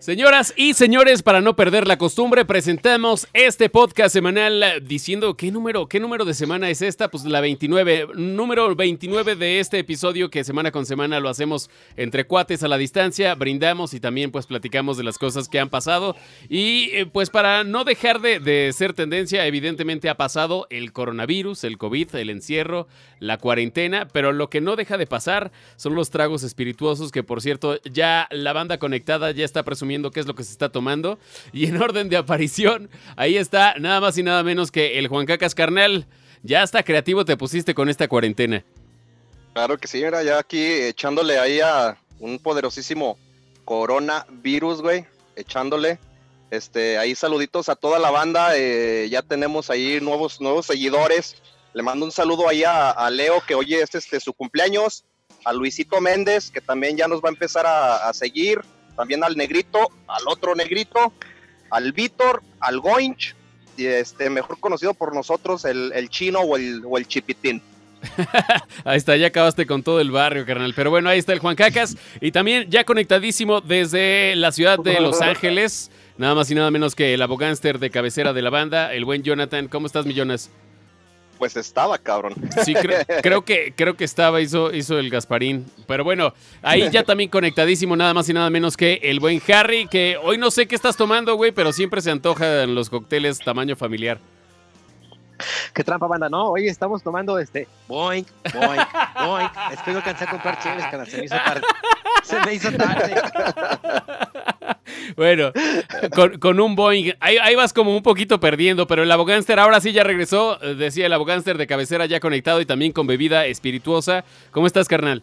Señoras y señores, para no perder la costumbre, presentamos este podcast semanal diciendo qué número, qué número de semana es esta, pues la 29, número 29 de este episodio que semana con semana lo hacemos entre cuates a la distancia, brindamos y también pues platicamos de las cosas que han pasado. Y eh, pues para no dejar de, de ser tendencia, evidentemente ha pasado el coronavirus, el COVID, el encierro, la cuarentena, pero lo que no deja de pasar son los tragos espirituosos que por cierto ya la banda conectada ya está presumiendo qué es lo que se está tomando. Y en orden de aparición, ahí está nada más y nada menos que el Juan Cacas Carnal. Ya está creativo te pusiste con esta cuarentena. Claro que sí, mira, ya aquí echándole ahí a un poderosísimo coronavirus, güey, echándole. Este, ahí saluditos a toda la banda, eh, ya tenemos ahí nuevos, nuevos seguidores. Le mando un saludo ahí a, Leo, que hoy es este, su cumpleaños, a Luisito Méndez, que también ya nos va a empezar a seguir, también al negrito, al otro negrito, al Víctor, al Goinch, y este, mejor conocido por nosotros, el, chino o el, el chipitín. ahí está, ya acabaste con todo el barrio, carnal. Pero bueno, ahí está el Juan Cacas. Y también ya conectadísimo desde la ciudad de Los Ángeles. Nada más y nada menos que el abogánster de cabecera de la banda, el buen Jonathan. ¿Cómo estás, mi Jonas? Pues estaba, cabrón. Sí, creo, que, creo que estaba, hizo, hizo el Gasparín. Pero bueno, ahí ya también conectadísimo, nada más y nada menos que el buen Harry, que hoy no sé qué estás tomando, güey, pero siempre se antoja en los cócteles tamaño familiar. Qué trampa, banda. No, hoy estamos tomando este. Boink, boink, boink. Es que no alcancé a comprar chéveres, Se me hizo tarde. Se me hizo tarde. Bueno, con, un Boeing. Ahí, vas como un poquito perdiendo, pero el abogánster ahora sí ya regresó. Decía el abogánster de cabecera ya conectado y también con bebida espirituosa. ¿Cómo estás, carnal?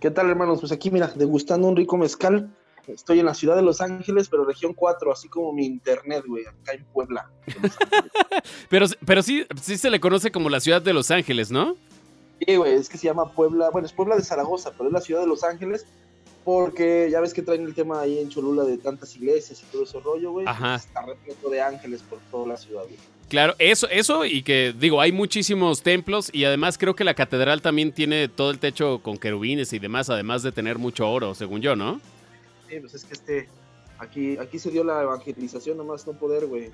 ¿Qué tal, hermanos? Pues aquí, mira, degustando un rico mezcal. Estoy en la ciudad de Los Ángeles, pero región 4, así como mi internet, güey, acá en Puebla. pero pero sí, sí se le conoce como la ciudad de Los Ángeles, ¿no? Sí, güey, es que se llama Puebla, bueno, es Puebla de Zaragoza, pero es la ciudad de Los Ángeles porque ya ves que traen el tema ahí en Cholula de tantas iglesias y todo ese rollo, güey. Ajá. Está repleto de ángeles por toda la ciudad, güey. Claro, eso, eso y que digo, hay muchísimos templos y además creo que la catedral también tiene todo el techo con querubines y demás, además de tener mucho oro, según yo, ¿no? Sí, pues es que este, aquí, aquí se dio la evangelización, nomás no poder, güey.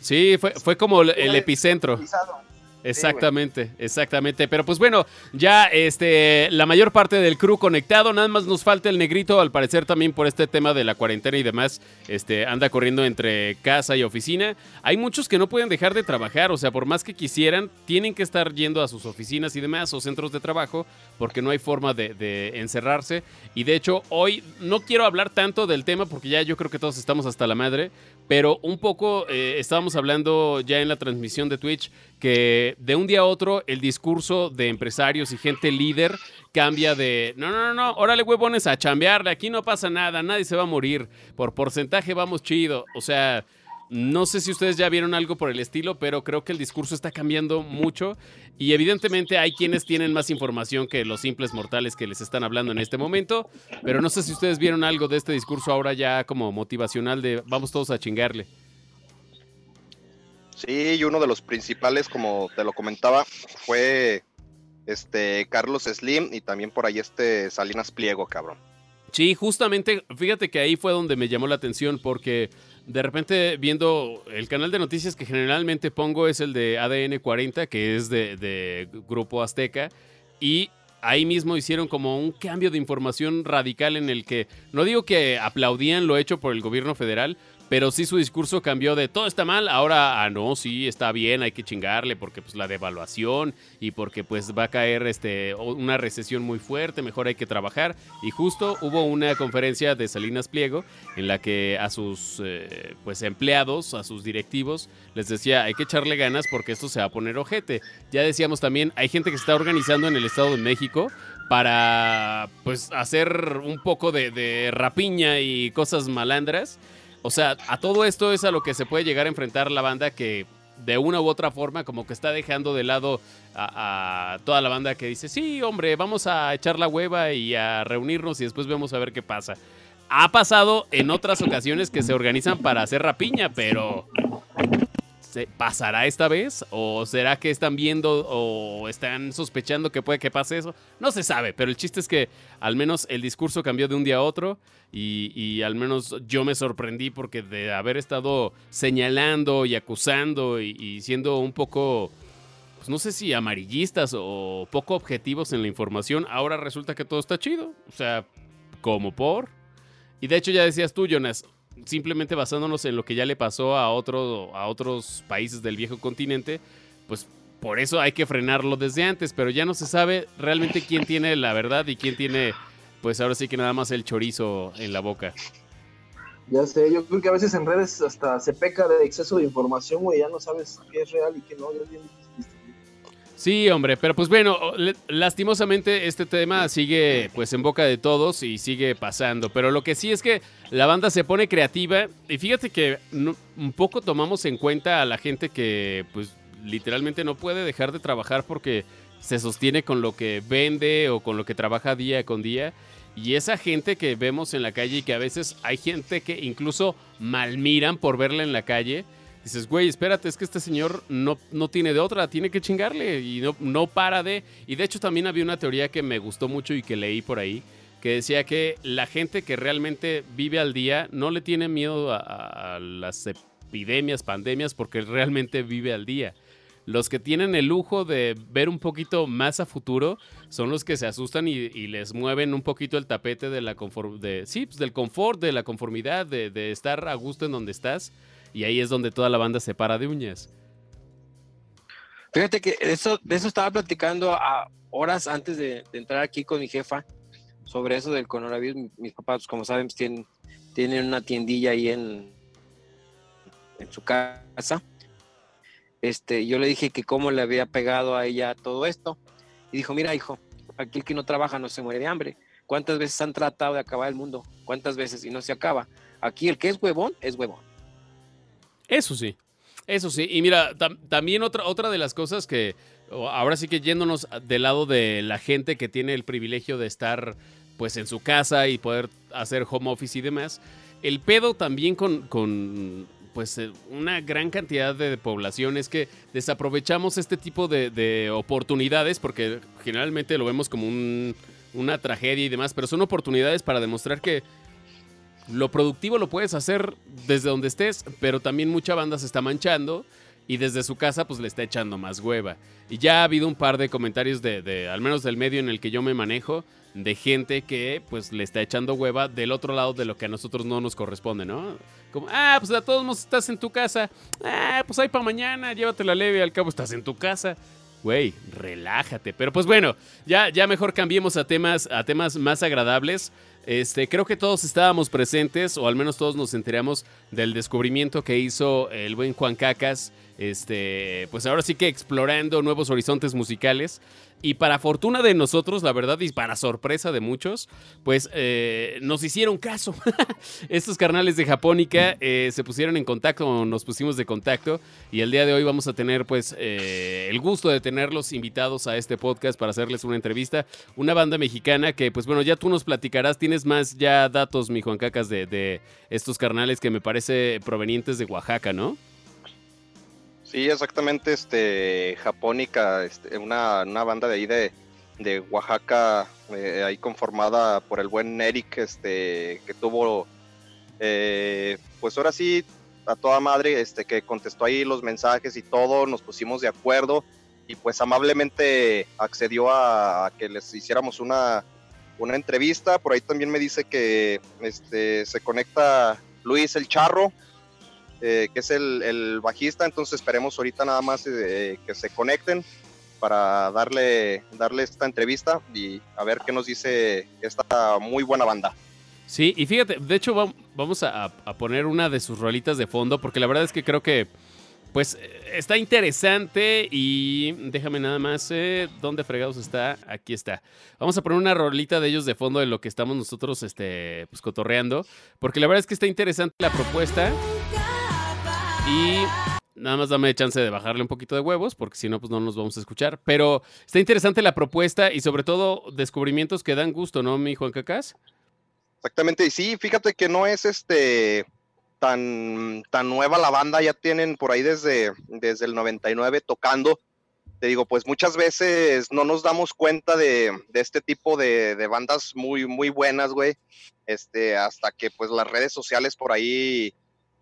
Sí, fue, fue como el, epicentro. Exactamente, exactamente. Pero pues bueno, ya este, la mayor parte del crew conectado, nada más nos falta el negrito, al parecer también por este tema de la cuarentena y demás, este, anda corriendo entre casa y oficina. Hay muchos que no pueden dejar de trabajar, o sea, por más que quisieran, tienen que estar yendo a sus oficinas y demás, o centros de trabajo, porque no hay forma de, de encerrarse. Y de hecho, hoy no quiero hablar tanto del tema, porque ya yo creo que todos estamos hasta la madre, pero un poco eh, estábamos hablando ya en la transmisión de Twitch que de un día a otro el discurso de empresarios y gente líder cambia de, no, no, no, no, órale huevones a chambearle, aquí no pasa nada, nadie se va a morir, por porcentaje vamos chido, o sea... No sé si ustedes ya vieron algo por el estilo, pero creo que el discurso está cambiando mucho y evidentemente hay quienes tienen más información que los simples mortales que les están hablando en este momento, pero no sé si ustedes vieron algo de este discurso ahora ya como motivacional de vamos todos a chingarle. Sí, y uno de los principales, como te lo comentaba, fue este Carlos Slim y también por ahí este Salinas Pliego, cabrón. Sí, justamente, fíjate que ahí fue donde me llamó la atención porque de repente viendo el canal de noticias que generalmente pongo es el de ADN 40, que es de, Grupo Azteca, y ahí mismo hicieron como un cambio de información radical en el que, no digo que aplaudían lo hecho por el gobierno federal, pero sí su discurso cambió de todo está mal, ahora, ah, no, sí, está bien, hay que chingarle porque pues la devaluación y porque pues va a caer este, una recesión muy fuerte, mejor hay que trabajar. Y justo hubo una conferencia de Salinas Pliego en la que a sus eh, pues empleados, a sus directivos, les decía, hay que echarle ganas porque esto se va a poner ojete. Ya decíamos también, hay gente que se está organizando en el Estado de México para pues hacer un poco de, de rapiña y cosas malandras. O sea, a todo esto es a lo que se puede llegar a enfrentar la banda que de una u otra forma como que está dejando de lado a, toda la banda que dice, sí, hombre, vamos a echar la hueva y a reunirnos y después vemos a ver qué pasa. Ha pasado en otras ocasiones que se organizan para hacer rapiña, pero ¿pasará esta vez? ¿O será que están viendo o están sospechando que puede que pase eso? No se sabe, pero el chiste es que al menos el discurso cambió de un día a otro y, al menos yo me sorprendí porque de haber estado señalando y acusando y, siendo un poco, pues no sé si amarillistas o poco objetivos en la información, ahora resulta que todo está chido. O sea, como por... Y de hecho ya decías tú, Jonas, simplemente basándonos en lo que ya le pasó a, otro, a otros países del viejo continente, pues por eso hay que frenarlo desde antes, pero ya no se sabe realmente quién tiene la verdad y quién tiene, pues ahora sí que nada más el chorizo en la boca. Ya sé, yo creo que a veces en redes hasta se peca de exceso de información, güey, ya no sabes qué es real y qué no, ya es bien Sí, hombre, pero pues bueno, lastimosamente este tema sigue pues en boca de todos y sigue pasando, pero lo que sí es que la banda se pone creativa y fíjate que un poco tomamos en cuenta a la gente que pues literalmente no puede dejar de trabajar porque se sostiene con lo que vende o con lo que trabaja día con día. Y esa gente que vemos en la calle y que a veces hay gente que incluso malmiran por verla en la calle dices, güey, espérate, es que este señor no, no tiene de otra, tiene que chingarle y no, no para de... Y de hecho también había una teoría que me gustó mucho y que leí por ahí, que decía que la gente que realmente vive al día no le tiene miedo a, las epidemias, pandemias, porque realmente vive al día. Los que tienen el lujo de ver un poquito más a futuro son los que se asustan y, les mueven un poquito el tapete de la de, sí, pues del confort, de la conformidad, de, de estar a gusto en donde estás y ahí es donde toda la banda se para de uñas. Fíjate que eso, de eso estaba platicando a horas antes de, entrar aquí con mi jefa sobre eso del coronavirus. Mis papás, como saben, pues, tienen, tienen una tiendilla ahí en, en su casa. Este, yo le dije que cómo le había pegado a ella todo esto. Y dijo, mira, hijo, aquí el que no trabaja no se muere de hambre. ¿Cuántas veces han tratado de acabar el mundo? ¿Cuántas veces? Y no se acaba. Aquí el que es huevón, es huevón. Eso sí, eso sí. Y mira, también otra, otra de las cosas que, ahora sí que yéndonos del lado de la gente que tiene el privilegio de estar pues en su casa y poder hacer home office y demás, el pedo también con, con pues eh, una gran cantidad de población es que desaprovechamos este tipo de, oportunidades porque generalmente lo vemos como una tragedia y demás, pero son oportunidades para demostrar que lo productivo lo puedes hacer desde donde estés, pero también mucha banda se está manchando y desde su casa pues le está echando más hueva. Y ya ha habido un par de comentarios de, al menos del medio en el que yo me manejo, de gente que pues le está echando hueva del otro lado de lo que a nosotros no nos corresponde, ¿no? Como, ah, pues a todos modos estás en tu casa, ah, pues ahí para mañana, llévatela leve, al cabo estás en tu casa. Güey, relájate. Pero pues bueno, ya, ya mejor cambiemos a temas, a temas más agradables. Este, creo que todos estábamos presentes, o al menos todos nos enteramos del descubrimiento que hizo el buen Juan Cacas. Este, pues ahora sí que explorando nuevos horizontes musicales. Y para fortuna de nosotros, la verdad, y para sorpresa de muchos, pues eh, nos hicieron caso. Estos carnales de Japónica eh, se pusieron en contacto, nos pusimos de contacto, y el día de hoy vamos a tener pues eh, el gusto de tenerlos invitados a este podcast para hacerles una entrevista. Una banda mexicana que, pues bueno, ya tú nos platicarás, tienes más ya datos, mi Juan Cacas, de, de estos carnales que me parece provenientes de Oaxaca, ¿no? Sí, exactamente, este, Japónica, este, una, banda de ahí de, Oaxaca, eh, ahí conformada por el buen Eric, este, que tuvo, eh, pues ahora sí, a toda madre, este, que contestó ahí los mensajes y todo, nos pusimos de acuerdo y pues amablemente accedió a, que les hiciéramos una, una entrevista. Por ahí también me dice que este, se conecta Luis el Charro, eh, que es el, bajista, entonces esperemos ahorita nada más eh, que se conecten para darle, darle esta entrevista y a ver qué nos dice esta muy buena banda. Sí, y fíjate, de hecho vamos a, poner una de sus rolitas de fondo porque la verdad es que creo que pues está interesante y déjame nada más, eh, ¿dónde fregados está? Aquí está. Vamos a poner una rolita de ellos de fondo de lo que estamos nosotros este, pues, cotorreando, porque la verdad es que está interesante la propuesta. Y nada más dame chance de bajarle un poquito de huevos, porque si no, pues no nos vamos a escuchar. Pero está interesante la propuesta y sobre todo descubrimientos que dan gusto, ¿no, mi Juan Cacás? Exactamente, y sí, fíjate que no es este tan, tan nueva la banda, ya tienen por ahí desde, desde el 99 tocando. Te digo, pues muchas veces no nos damos cuenta de, este tipo de, bandas muy, muy buenas, güey. Este, hasta que pues las redes sociales por ahí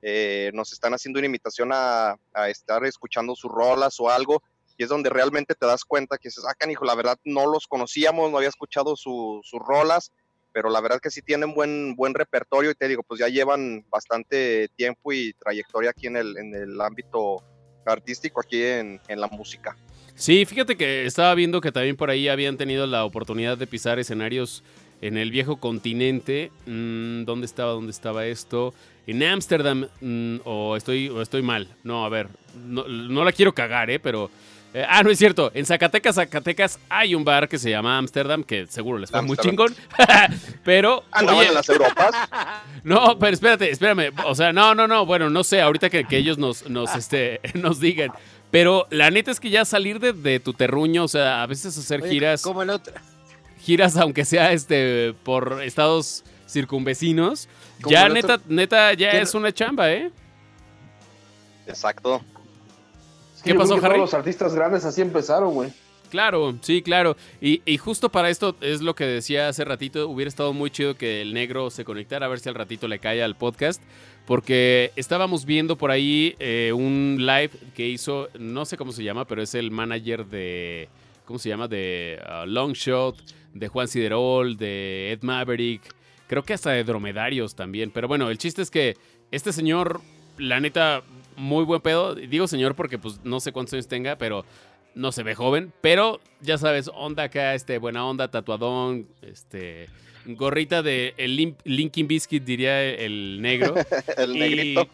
eh, nos están haciendo una invitación a, estar escuchando sus rolas o algo. Y es donde realmente te das cuenta que sacan, ah, hijo, la verdad no los conocíamos, no había escuchado sus rolas pero la verdad que sí tienen buen, buen repertorio y te digo, pues ya llevan bastante tiempo y trayectoria aquí en el, en el ámbito artístico, aquí en, en la música. Sí, fíjate que estaba viendo que también por ahí habían tenido la oportunidad de pisar escenarios en el viejo continente. Mm, ¿Dónde estaba? ¿Dónde estaba esto? En Ámsterdam. Mm, o estoy, o estoy mal. No, a ver. No, no la quiero cagar, ¿eh? Pero eh, ah, no es cierto. En Zacatecas, Zacatecas hay un bar que se llama Amsterdam, que seguro les fue muy chingón. pero. ¿Andaban en las Europas? No, pero espérate, espérame. O sea, no, no, no. Bueno, no sé. Ahorita que, ellos nos, nos, este, nos digan. Pero la neta es que ya salir de, tu terruño, o sea, a veces hacer giras. Como el otro. Giras, aunque sea este por estados circunvecinos. Ya neta, neta, ya es una chamba, ¿eh? Exacto. ¿Qué pasó, Harry? Todos los artistas grandes así empezaron, güey. Claro, sí, claro. Y, justo para esto es lo que decía hace ratito. Hubiera estado muy chido que el negro se conectara a ver si al ratito le cae al podcast. Porque estábamos viendo por ahí eh, un live que hizo, no sé cómo se llama, pero es el manager de, ¿cómo se llama? De uh, Longshot, de Juan Siderol, de Ed Maverick. Creo que hasta de Dromedarios también. Pero bueno, el chiste es que este señor, la neta, muy buen pedo. Digo señor porque pues no sé cuántos años tenga, pero no se ve joven. Pero ya sabes, onda acá, este, buena onda, tatuadón, este, gorrita de el Linkin Biscuit, diría el negro. el negrito.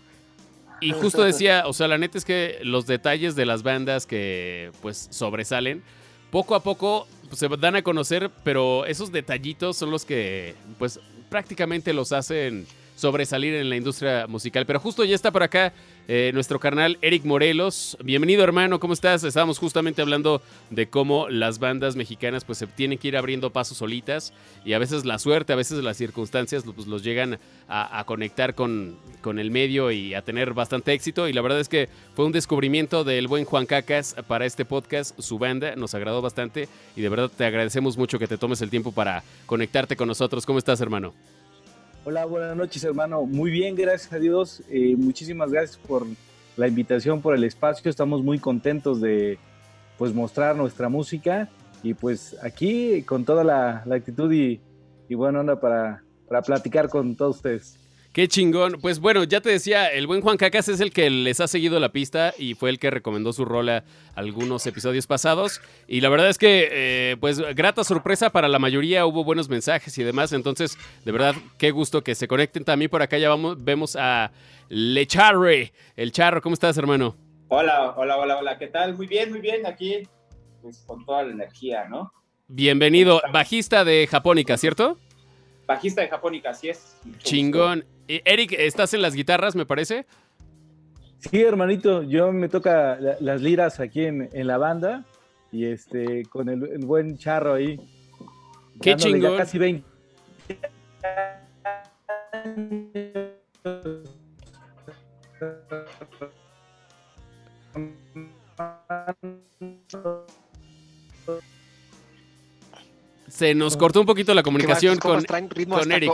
Y justo decía, o sea, la neta es que los detalles de las bandas que pues sobresalen, poco a poco pues, se dan a conocer, pero esos detallitos son los que pues prácticamente los hacen sobresalir en la industria musical. Pero justo ya está por acá eh, nuestro carnal Eric Morelos. Bienvenido hermano, ¿cómo estás? Estábamos justamente hablando de cómo las bandas mexicanas pues se tienen que ir abriendo pasos solitas y a veces la suerte, a veces las circunstancias pues, los llegan a, conectar con, con, el medio y a tener bastante éxito. Y la verdad es que fue un descubrimiento del buen Juan Cacas para este podcast, su banda, nos agradó bastante y de verdad te agradecemos mucho que te tomes el tiempo para conectarte con nosotros. ¿Cómo estás hermano? Hola, buenas noches, hermano. Muy bien, gracias a Dios. Eh, muchísimas gracias por la invitación, por el espacio. Estamos muy contentos de pues mostrar nuestra música y pues aquí con toda la, actitud y, y buena onda para, para platicar con todos ustedes. Qué chingón. Pues bueno, ya te decía, el buen Juan Cacas es el que les ha seguido la pista y fue el que recomendó su rola algunos episodios pasados. Y la verdad es que, eh, pues, grata sorpresa para la mayoría, hubo buenos mensajes y demás. Entonces, de verdad, qué gusto que se conecten también por acá. Ya vamos, vemos a Le Charre. El Charro, ¿cómo estás, hermano? Hola, hola, hola, hola. ¿Qué tal? Muy bien, muy bien. Aquí, pues, con toda la energía, ¿no? Bienvenido, bajista de Japónica, ¿cierto? Bajista de Japónica, así es. Chingón. Eric, ¿estás en las guitarras, me parece? Sí, hermanito, yo me toca las liras aquí en, la banda y este con el, buen charro ahí. Qué chingón. casi 20 Se nos cortó un poquito la comunicación con, con Eric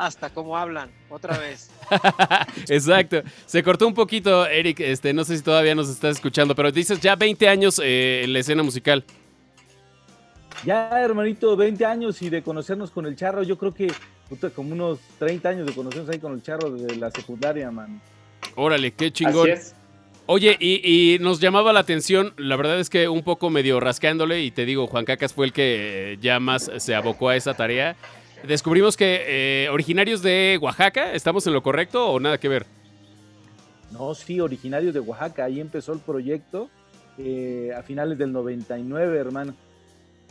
hasta cómo hablan, otra vez. Exacto. Se cortó un poquito, Eric. Este, no sé si todavía nos estás escuchando, pero dices ya 20 años eh, en la escena musical. Ya, hermanito, 20 años y de conocernos con el charro, yo creo que como unos 30 años de conocernos ahí con el charro desde la secundaria, man. Órale, qué chingón. Oye, y, nos llamaba la atención, la verdad es que un poco medio rascándole, y te digo, Juan Cacas fue el que ya más se abocó a esa tarea. Descubrimos que eh, originarios de Oaxaca, ¿estamos en lo correcto o nada que ver? No, sí, originarios de Oaxaca. Ahí empezó el proyecto eh, a finales del 99, hermano.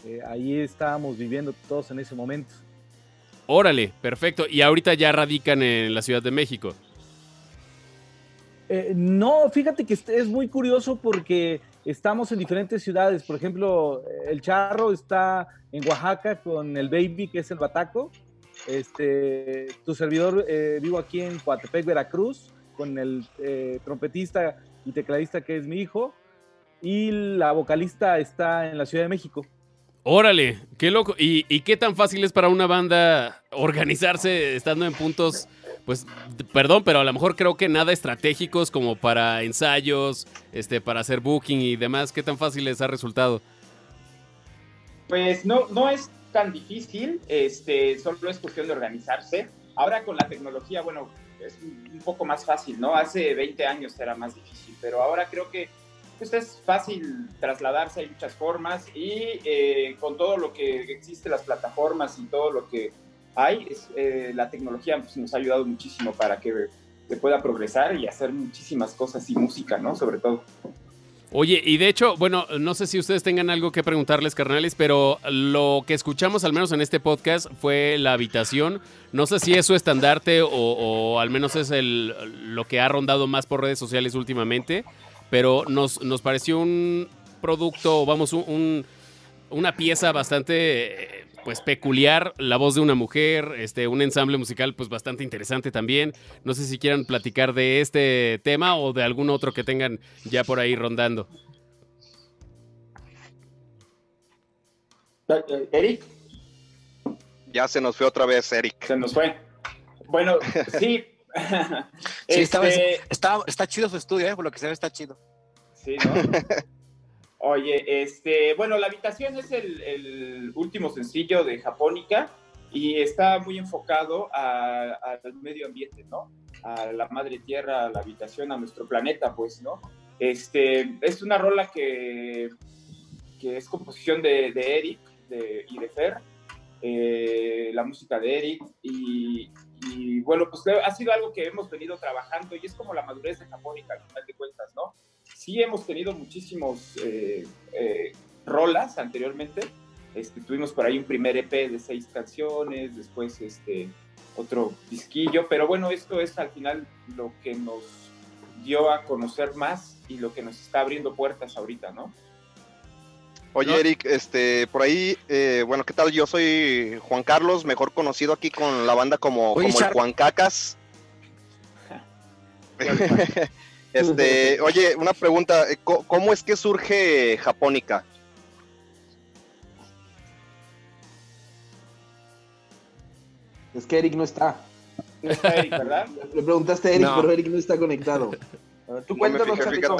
Eh, ahí estábamos viviendo todos en ese momento. Órale, perfecto. ¿Y ahorita ya radican en la Ciudad de México? No, fíjate que es muy curioso porque estamos en diferentes ciudades. Por ejemplo, el Charro está en Oaxaca con el Baby, que es el Bataco. Este, tu servidor eh, vivo aquí en Coatepec, Veracruz, con el eh, trompetista y tecladista que es mi hijo, y la vocalista está en la Ciudad de México. Órale, qué loco. ¿Y, ¿Y, qué tan fácil es para una banda organizarse estando en puntos, pues, perdón, pero a lo mejor creo que nada estratégicos como para ensayos, este, para hacer booking y demás? ¿Qué tan fácil les ha resultado? Pues no, no es tan difícil, este, solo es cuestión de organizarse. Ahora con la tecnología, bueno, es un poco más fácil, ¿no? Hace 20 años era más difícil, pero ahora creo que pues, es fácil trasladarse, hay muchas formas y eh, con todo lo que existe, las plataformas y todo lo que hay, eh, la tecnología pues, nos ha ayudado muchísimo para que se pueda progresar y hacer muchísimas cosas y música, ¿no? Sobre todo. Oye, y de hecho, bueno, no sé si ustedes tengan algo que preguntarles, carnales, pero lo que escuchamos al menos en este podcast fue la habitación. No sé si es su estandarte o, al menos es el, lo que ha rondado más por redes sociales últimamente, pero nos, nos pareció un producto, vamos, un, una pieza bastante pues peculiar, la voz de una mujer, este, un ensamble musical pues bastante interesante también. No sé si quieran platicar de este tema o de algún otro que tengan ya por ahí rondando. Eh, Eric. Ya se nos fue otra vez, Eric. Se nos fue. Bueno, sí. sí, este está, está, chido su estudio, ¿eh? por lo que se ve está chido. Sí, ¿no? Oye, este, bueno, La Habitación es el, último sencillo de Japónica y está muy enfocado al medio ambiente, ¿no? A la madre tierra, a la habitación, a nuestro planeta, pues, ¿no? Este, es una rola que, que es composición de, Eric y de Fer, eh, la música de Eric y, y, bueno, pues ha sido algo que hemos venido trabajando y es como la madurez de Japónica, al final de cuentas, ¿no? Sí hemos tenido muchísimos eh, eh, rolas anteriormente. Este, tuvimos por ahí un primer EP de seis canciones, después este, otro disquillo, pero bueno, esto es al final lo que nos dio a conocer más y lo que nos está abriendo puertas ahorita, ¿no? Oye, Eric, este, por ahí, eh, bueno, ¿qué tal? Yo soy Juan Carlos, mejor conocido aquí con la banda como, como el Juan Cacas. Este, oye, una pregunta, eh, ¿cómo es que surge Japónica? Es que Eric no está. No está Eric, ¿verdad? Le preguntaste a Eric, pero Eric no está conectado. tú cuéntanos, Charrito.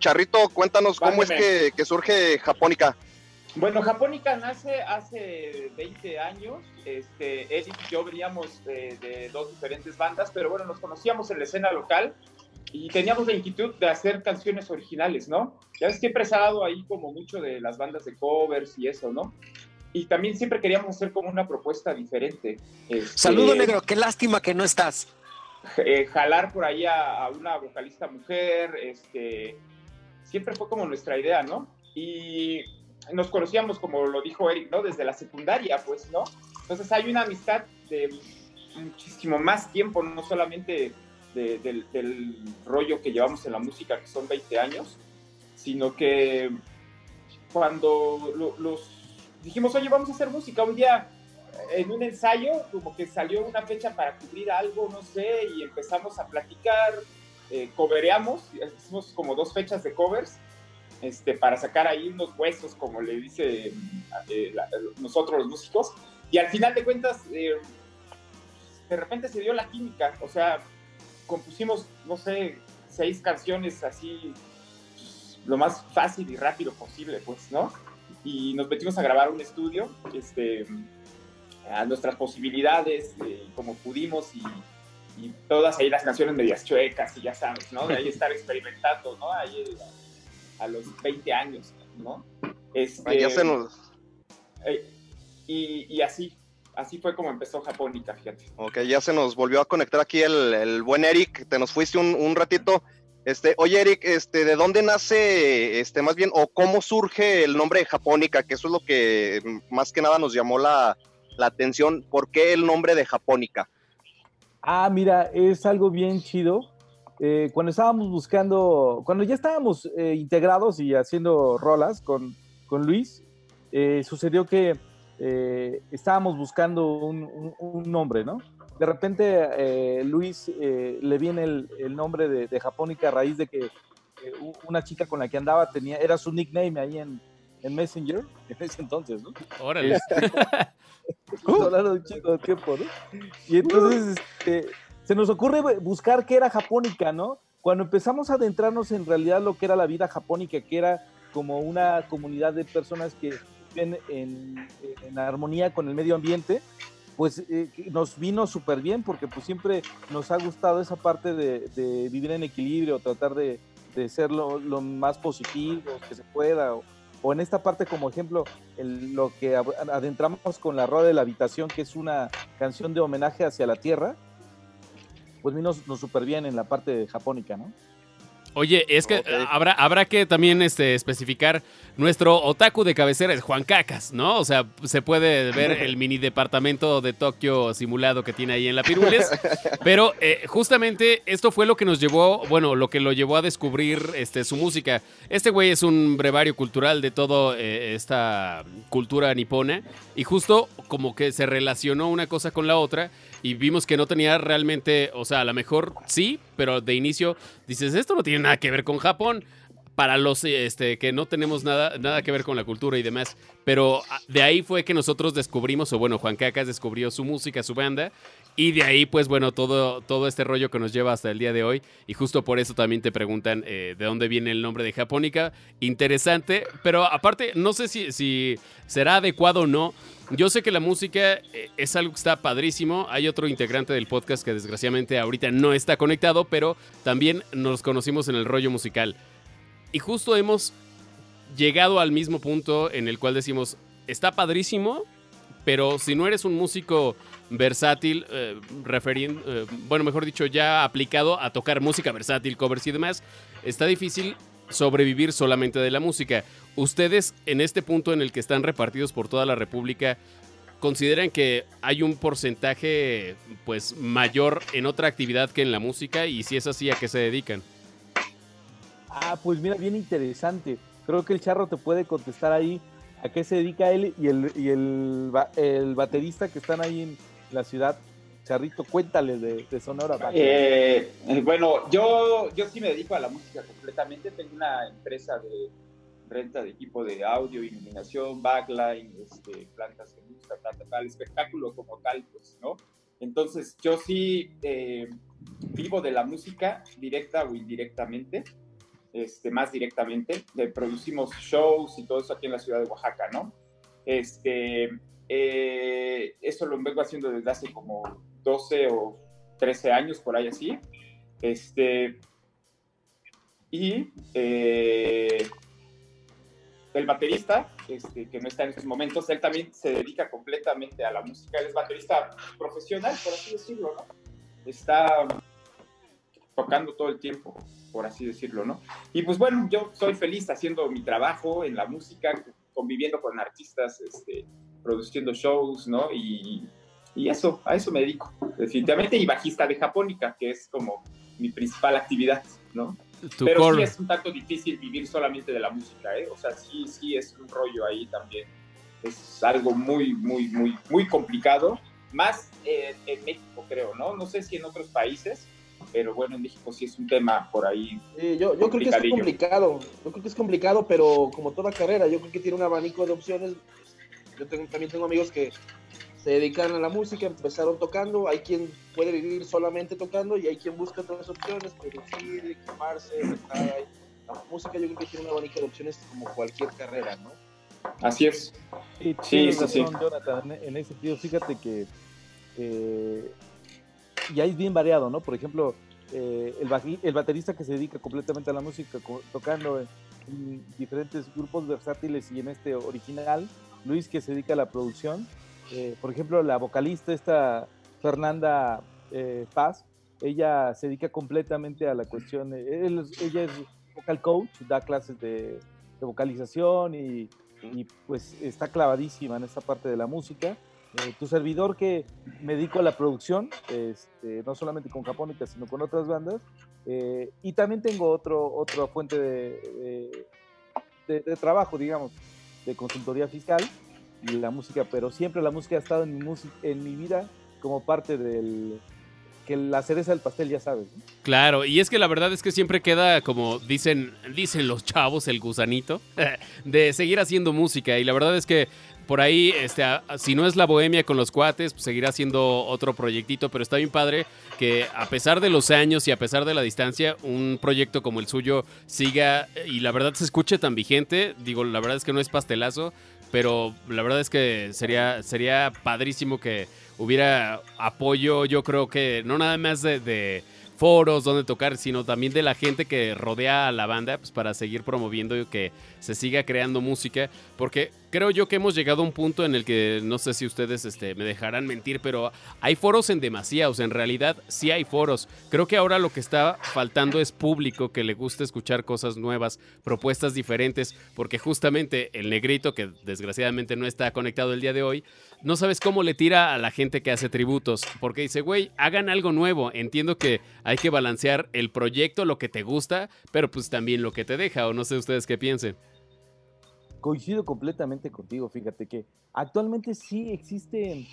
Charrito, cuéntanos cómo es que, surge Japónica. Bueno, Japónica nace hace 20 años. Este, Eric y yo veníamos de, de, dos diferentes bandas, pero bueno, nos conocíamos en la escena local y teníamos la inquietud de hacer canciones originales, ¿no? Ya ves que he presado ahí como mucho de las bandas de covers y eso, ¿no? Y también siempre queríamos hacer como una propuesta diferente. Este, Saludo negro, qué lástima que no estás. Eh, jalar por ahí a, una vocalista mujer, este, siempre fue como nuestra idea, ¿no? Y nos conocíamos, como lo dijo Eric, ¿no? Desde la secundaria, pues, ¿no? Entonces hay una amistad de muchísimo más tiempo, no solamente del, rollo que llevamos en la música, que son 20 años, sino que cuando los dijimos, oye, vamos a hacer música, un día en un ensayo, como que salió una fecha para cubrir algo, no sé, y empezamos a platicar, eh, covereamos, hicimos como dos fechas de covers, este, para sacar ahí unos huesos, como le dice eh, nosotros los músicos, y al final de cuentas, eh, de repente se dio la química, o sea, compusimos, no sé, seis canciones así, lo más fácil y rápido posible, pues, ¿no? Y nos metimos a grabar un estudio, este, a nuestras posibilidades, eh, como pudimos, y, todas ahí las canciones medias chuecas, y ya sabes, ¿no? De ahí estar experimentando, ¿no? Ahí a, los 20 años, ¿no? Este, ya se nos... Eh, y, y así, así fue como empezó Japónica, fíjate. Ok, ya se nos volvió a conectar aquí el, buen Eric, te nos fuiste un, ratito. Este, oye Eric, este, ¿de dónde nace, este, más bien, o cómo surge el nombre de Japónica? Que eso es lo que más que nada nos llamó la, atención. ¿Por qué el nombre de Japónica? Ah, mira, es algo bien chido. Eh, cuando estábamos buscando, cuando ya estábamos eh, integrados y haciendo rolas con, con Luis, eh, sucedió que eh, estábamos buscando un, nombre, ¿no? De repente eh, Luis eh, le viene el, nombre de, Japónica a raíz de que una chica con la que andaba tenía, era su nickname ahí en, Messenger, en ese entonces, ¿no? Órale. Este, hablando de un chico de tiempo, ¿no? Y entonces este, se nos ocurre buscar qué era Japónica, ¿no? Cuando empezamos a adentrarnos en realidad lo que era la vida japónica, que era como una comunidad de personas que viven en, armonía con el medio ambiente, pues eh, nos vino súper bien porque pues siempre nos ha gustado esa parte de, vivir en equilibrio, tratar de, ser lo, más positivo que se pueda. O, en esta parte, como ejemplo, lo que adentramos con la rueda de la habitación, que es una canción de homenaje hacia la tierra, pues vino nos súper bien en la parte japónica, ¿no? Oye, es que habrá, habrá que también este, especificar, nuestro otaku de cabecera es Juan Cacas, ¿no? O sea, se puede ver el mini departamento de Tokio simulado que tiene ahí en la Pirules. Pero eh, justamente esto fue lo que nos llevó, bueno, lo que lo llevó a descubrir este, su música. Este güey es un brevario cultural de toda eh, esta cultura nipona y justo como que se relacionó una cosa con la otra y vimos que no tenía realmente, o sea, a lo mejor sí, pero de inicio dices, esto no tiene nada que ver con Japón. Para los este, que no tenemos nada, nada que ver con la cultura y demás. Pero ah, de ahí fue que nosotros descubrimos, o bueno, Juan Cacas descubrió su música, su banda. Y de ahí, pues bueno, todo, todo este rollo que nos lleva hasta el día de hoy. Y justo por eso también te preguntan eh, de dónde viene el nombre de Japónica. Interesante, pero aparte, no sé si, si será adecuado o no yo sé que la música eh, es algo que está padrísimo. Hay otro integrante del podcast que desgraciadamente ahorita no está conectado, pero también nos conocimos en el rollo musical. Y justo hemos llegado al mismo punto en el cual decimos, está padrísimo, pero si no eres un músico versátil, eh, eh, bueno, mejor dicho, ya aplicado a tocar música versátil, covers y demás, está difícil sobrevivir solamente de la música. Ustedes, en este punto en el que están repartidos por toda la República, ¿consideran que hay un porcentaje pues mayor en otra actividad que en la música? Y si es así, ¿a qué se dedican? Ah, pues mira, bien interesante. Creo que el charro te puede contestar ahí a qué se dedica él y el, y el, el baterista que están ahí en la ciudad. Charrito, cuéntale de, Sonora. Eh, bueno, yo, yo sí me dedico a la música completamente. Tengo una empresa de renta de equipo de audio, iluminación, backline, este, plantas de luz, tal, tal, espectáculo como tal, pues, ¿no? Entonces, yo sí eh, vivo de la música, directa o indirectamente, este, más directamente. Producimos shows y todo eso aquí en la ciudad de Oaxaca, ¿no? Este, eh, eso lo vengo haciendo desde hace como 12 o 13 años, por ahí así. Este, y eh, el baterista, este, que no está en estos momentos, él también se dedica completamente a la música, él es baterista profesional, por así decirlo, ¿no? Está tocando todo el tiempo, por así decirlo, ¿no? Y pues bueno, yo soy feliz haciendo mi trabajo en la música, conviviendo con artistas, este, produciendo shows, ¿no? Y, y eso, a eso me dedico, definitivamente, y bajista de Japónica, que es como mi principal actividad, ¿no? Pero sí es un tanto difícil vivir solamente de la música, ¿eh? O sea, sí, sí es un rollo ahí también. Es algo muy, muy, muy, muy complicado. Más en México, creo, ¿no? No sé si en otros países, pero bueno, en México sí es un tema por ahí. yo, yo creo que es complicado. Yo creo que es complicado, pero como toda carrera, yo creo que tiene un abanico de opciones. Yo también tengo amigos que se dedican a la música, empezaron tocando, hay quien puede vivir solamente tocando y hay quien busca otras opciones, producir, equiparse, La música yo creo que tiene una abanico de opciones como cualquier carrera, ¿no? Así es. Sí, sí, sí, Jonathan, en ese sentido, fíjate que eh, ya es bien variado, ¿no? Por ejemplo, eh, el, el baterista que se dedica completamente a la música, tocando en diferentes grupos versátiles y en este original, Luis que se dedica a la producción, eh, por ejemplo, la vocalista esta Fernanda eh, Paz, ella se dedica completamente a la cuestión, ella es vocal coach, da clases de, vocalización y, pues está clavadísima en esta parte de la música. Eh, tu servidor que me dedico a la producción, este, no solamente con Japónica, sino con otras bandas. y también tengo otro, otra fuente de, de, trabajo, digamos, de consultoría fiscal y la música, pero siempre la música ha estado en mi, en mi vida como parte del, que la cereza del pastel, ya sabes. Claro, y es que la verdad es que siempre queda, como dicen, dicen los chavos, el gusanito, de seguir haciendo música. Y la verdad es que por ahí, este, si no es la bohemia con los cuates, pues seguirá siendo otro proyectito, pero está bien padre que a pesar de los años y a pesar de la distancia, un proyecto como el suyo siga y la verdad se escuche tan vigente. Digo, la verdad es que no es pastelazo, pero la verdad es que sería, sería padrísimo que hubiera apoyo, yo creo que no nada más de, foros donde tocar, sino también de la gente que rodea a la banda, pues para seguir promoviendo y que se siga creando música, porque creo yo que hemos llegado a un punto en el que no sé si ustedes este, me dejarán mentir, pero hay foros en demasía, o sea, en realidad sí hay foros. Creo que ahora lo que está faltando es público que le guste escuchar cosas nuevas, propuestas diferentes, porque justamente el negrito, que desgraciadamente no está conectado el día de hoy, no sabes cómo le tira a la gente que hace tributos, porque dice, güey, hagan algo nuevo. Entiendo que hay que balancear el proyecto, lo que te gusta, pero pues también lo que te deja, o no sé ustedes qué piensen. Coincido completamente contigo, fíjate que actualmente sí existen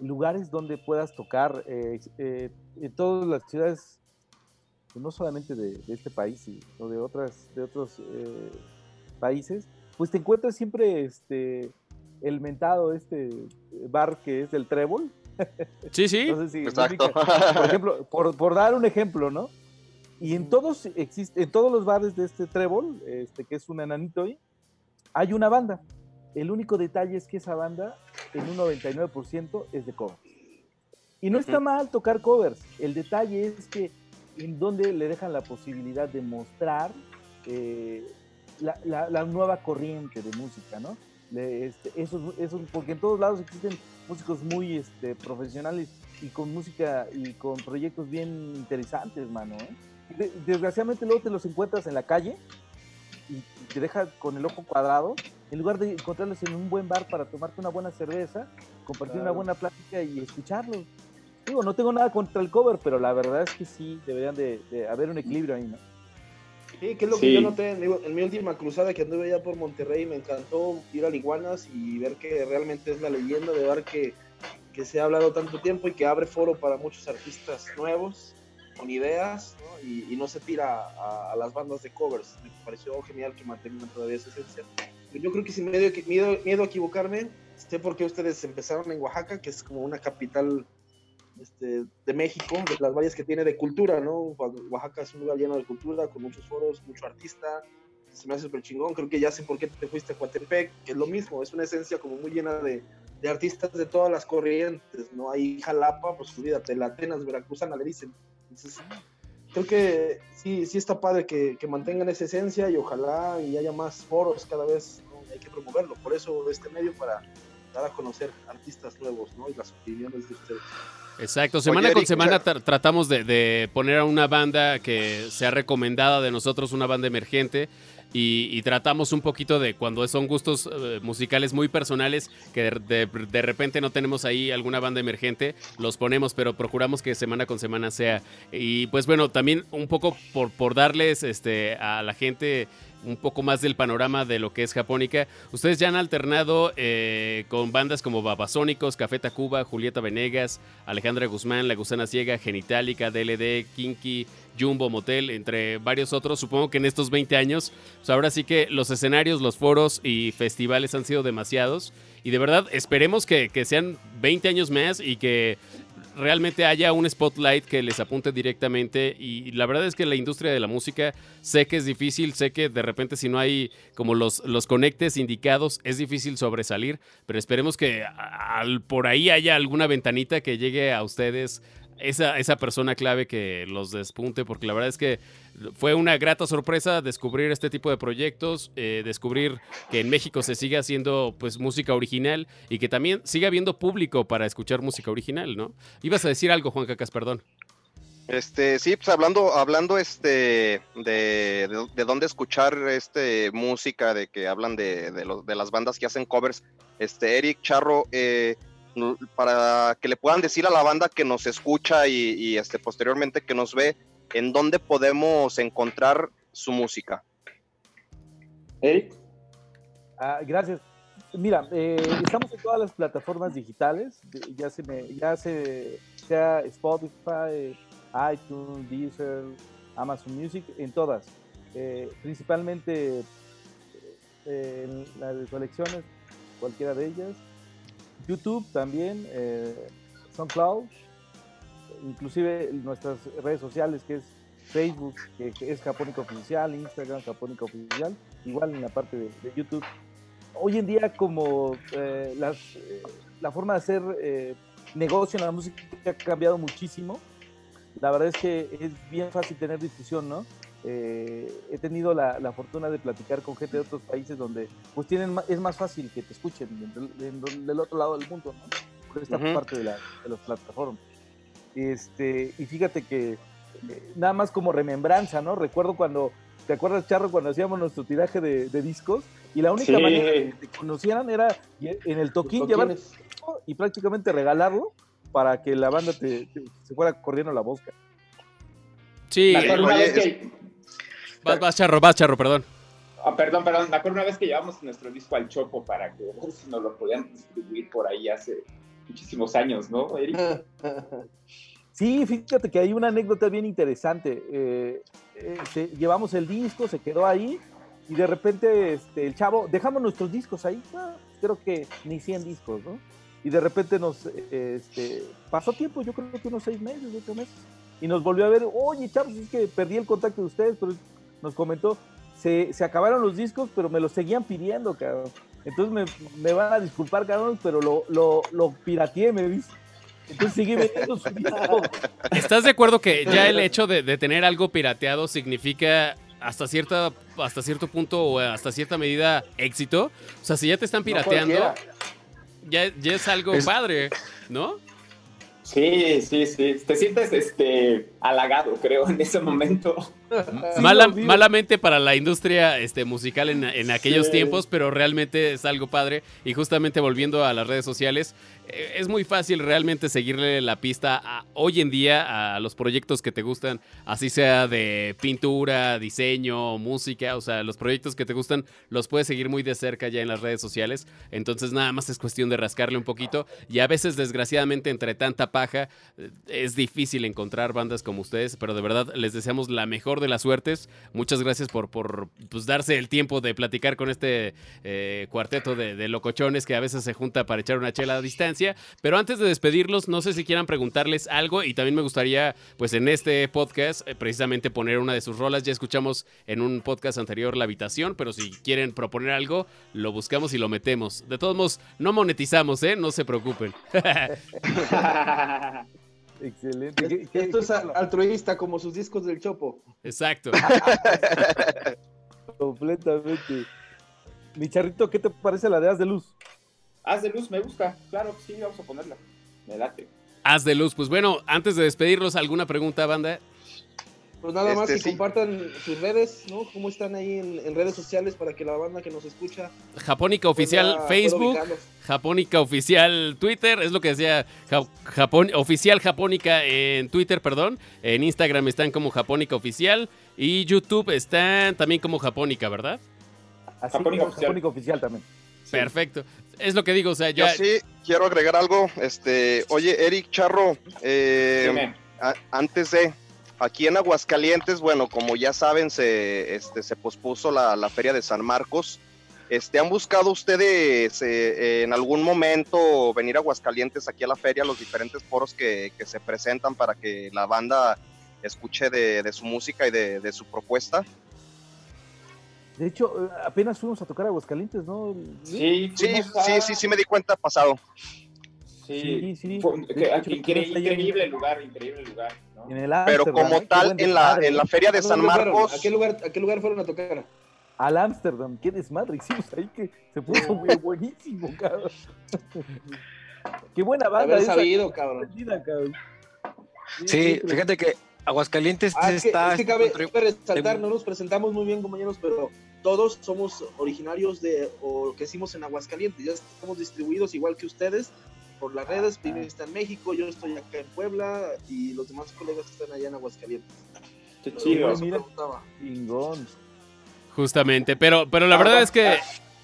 lugares donde puedas tocar eh, eh, en todas las ciudades, no solamente de, este país, sino de, otras, de otros eh, países, pues te encuentras siempre este, el mentado este bar que es el Trébol. Sí, sí. Exacto. por ejemplo, por, dar un ejemplo, ¿no? Y en todos existe, en todos los bares de este Trébol, este, que es un enanito ahí, hay una banda. El único detalle es que esa banda, en un 99%, es de covers. Y no está mal tocar covers. El detalle es que en donde le dejan la posibilidad de mostrar eh, la, nueva corriente de música, ¿no? Este, eso, eso, porque en todos lados existen músicos muy este, profesionales y con música y con proyectos bien interesantes, mano. ¿eh? Desgraciadamente luego te los encuentras en la calle y te deja con el ojo cuadrado, en lugar de encontrarlos en un buen bar para tomarte una buena cerveza, compartir una buena plática y escucharlos. Digo, no tengo nada contra el cover, pero la verdad es que sí, deberían de, haber un equilibrio ahí, ¿no? Sí, que es lo que yo noté en, mi última cruzada que anduve allá por Monterrey, me encantó ir a Liguanas y ver que realmente es la leyenda de bar que, que se ha hablado tanto tiempo y que abre foro para muchos artistas nuevos con ideas Y, no se tira a, las bandas de covers. Me pareció genial que mantengan todavía esa esencia. Yo creo que sin medio, miedo, miedo a equivocarme, sé por qué ustedes empezaron en Oaxaca, que es como una capital este, de México, de las valles que tiene de cultura, ¿no? Oaxaca es un lugar lleno de cultura, con muchos foros, mucho artista, se me hace súper chingón, creo que ya sé por qué te fuiste a Coatepec, que es lo mismo, es una esencia como muy llena de, de artistas de todas las corrientes, ¿no? Hay Jalapa, pues olvídate, la Atenas Veracruzana le dicen, entonces, creo que sí, sí está padre que, mantengan esa esencia y ojalá y haya más foros cada vez, hay que promoverlo, por eso este medio para dar a conocer artistas nuevos, ¿no? Y las opiniones de ustedes. Exacto, semana con semana tratamos de, de, poner a una banda que sea recomendada de nosotros, una banda emergente, y, tratamos un poquito de cuando son gustos eh, musicales muy personales, que de, de, repente no tenemos ahí alguna banda emergente, los ponemos, pero procuramos que semana con semana sea. Y pues bueno, también un poco por, por darles este, a la gente un poco más del panorama de lo que es Japónica. Ustedes ya han alternado eh, con bandas como Babasónicos, Café Tacuba, Julieta Venegas, Alejandra Guzmán, La Gusana Ciega, Genitalica, DLD, Kinky, Jumbo Motel, entre varios otros. Supongo que en estos 20 años, pues ahora sí que los escenarios, los foros y festivales han sido demasiados. Y de verdad, esperemos que, que sean 20 años más y que realmente haya un spotlight que les apunte directamente y la verdad es que la industria de la música sé que es difícil, sé que de repente si no hay como los, los conectes indicados es difícil sobresalir, pero esperemos que al, por ahí haya alguna ventanita que llegue a ustedes esa, esa persona clave que los despunte, porque la verdad es que fue una grata sorpresa descubrir este tipo de proyectos, eh, descubrir que en México se sigue haciendo pues música original y que también sigue habiendo público para escuchar música original, ¿no? Ibas a decir algo, Juan Cacas, perdón. Este, sí, pues hablando, hablando este de, de, dónde escuchar este música, de que hablan de, de, de las bandas que hacen covers, este, Eric Charro, eh, para que le puedan decir a la banda que nos escucha y, este, posteriormente que nos ve, en dónde podemos encontrar su música. Eric. Ah, gracias. Mira, eh, estamos en todas las plataformas digitales, ya se me, ya se, sea Spotify, iTunes, Deezer, Amazon Music, en todas. Eh, principalmente eh, en las colecciones, cualquiera de ellas. YouTube también, eh, SoundCloud, inclusive nuestras redes sociales que es Facebook, que, es Japónica Oficial, Instagram Japónica Oficial, igual en la parte de, YouTube. Hoy en día como eh, las, la forma de hacer negocio en la música ha cambiado muchísimo, la verdad es que es bien fácil tener difusión, ¿no? Eh, he tenido la, fortuna de platicar con gente de otros países donde pues tienen es más fácil que te escuchen del, otro lado del mundo, ¿no? Por esta parte de, la, de las plataformas. Este, y fíjate que eh, nada más como remembranza, ¿no? Recuerdo cuando, ¿te acuerdas, Charro, cuando hacíamos nuestro tiraje de, discos? Y la única manera de que te conocieran era en el toquín llevar y prácticamente regalarlo para que la banda te, se fuera corriendo la bosca. Sí, oye, Vas, charro, vas, charro, perdón. Ah, perdón, perdón. Me acuerdo una vez que llevamos nuestro disco al Chopo para que nos lo podían distribuir por ahí hace muchísimos años, ¿no, Eric? Sí, fíjate que hay una anécdota bien interesante. Eh, eh, llevamos el disco, se quedó ahí y de repente este, el chavo, dejamos nuestros discos ahí, ah, creo que ni 100 discos, ¿no? Y de repente nos este, pasó tiempo, yo creo que unos seis meses, ocho meses, y nos volvió a ver, oye, chavos, es que perdí el contacto de ustedes, pero nos comentó, se, se, acabaron los discos, pero me los seguían pidiendo, cabrón. Entonces me, me van a disculpar, cabrón, pero lo, lo, lo pirateé, me dice. Entonces sigue vendiendo su disco. ¿Estás de acuerdo que ya el hecho de, de, tener algo pirateado significa hasta, cierta, hasta cierto punto o hasta cierta medida éxito? O sea, si ya te están pirateando, ya, ya, es algo padre, ¿no? Sí, sí, sí. Te sientes este halagado, creo, en ese momento. malamente para la industria este, musical en, aquellos tiempos, pero realmente es algo padre. Y justamente volviendo a las redes sociales, eh, es muy fácil realmente seguirle la pista hoy en día a los proyectos que te gustan, así sea de pintura, diseño, música, o sea, los proyectos que te gustan los puedes seguir muy de cerca ya en las redes sociales. Entonces nada más es cuestión de rascarle un poquito y a veces desgraciadamente entre tanta paja eh, es difícil encontrar bandas como ustedes, pero de verdad les deseamos la mejor de las suertes. Muchas gracias por, por pues, darse el tiempo de platicar con este eh, cuarteto de, de locochones que a veces se junta para echar una chela a distancia. Pero antes de despedirlos, no sé si quieran preguntarles algo y también me gustaría, pues en este podcast, eh, precisamente poner una de sus rolas. Ya escuchamos en un podcast anterior La Habitación, pero si quieren proponer algo, lo buscamos y lo metemos. De todos modos, no monetizamos, ¿eh? No se preocupen. Excelente. Esto es altruista como sus discos del Chopo. Exacto. Completamente. Mi charrito, ¿qué te parece la de As de Luz? Haz de luz, me gusta. Claro, sí, vamos a ponerla. Me late. Haz de luz. Pues bueno, antes de despedirlos, ¿alguna pregunta, banda? Pues nada más este, que compartan sus redes, ¿no? ¿Cómo están ahí en, redes sociales para que la banda que nos escucha? Japónica Oficial Facebook, Japónica Oficial Twitter, es lo que decía Japón, Oficial Japónica en Twitter, perdón. En Instagram están como Japónica Oficial y YouTube están también como Japónica, ¿verdad? Así Japónica, Oficial. Japónica Oficial también. Perfecto. Es lo que digo, o sea, ya... Yo sí quiero agregar algo. Este, oye, Eric Charro, eh, antes de, aquí en Aguascalientes, bueno, como ya saben, se, este, se pospuso la, Feria de San Marcos. Este, ¿Han buscado ustedes eh, en algún momento venir a Aguascalientes aquí a la feria, los diferentes foros que, se presentan para que la banda escuche de, su música y de su propuesta? De hecho, apenas fuimos a tocar a Aguascalientes, ¿no? Sí, sí, sí, sí, sí, me di cuenta pasado. Sí, sí. increíble, lugar, increíble lugar. Pero como tal, en la, en la feria de San Marcos. ¿A qué, lugar, ¿A qué lugar fueron a tocar? Al Ámsterdam, qué desmadre hicimos ahí que se puso muy buenísimo, cabrón. qué buena banda. Haber sabido, cabrón. Sí, fíjate que Aguascalientes ah, está. Es que cabe, resaltar, no nos presentamos muy bien, compañeros, pero todos somos originarios de, o crecimos en Aguascalientes, ya estamos distribuidos igual que ustedes por las redes, Pime está en México, yo estoy acá en Puebla y los demás colegas están allá en Aguascalientes. Qué chido. Mira, Justamente, pero, pero la verdad es que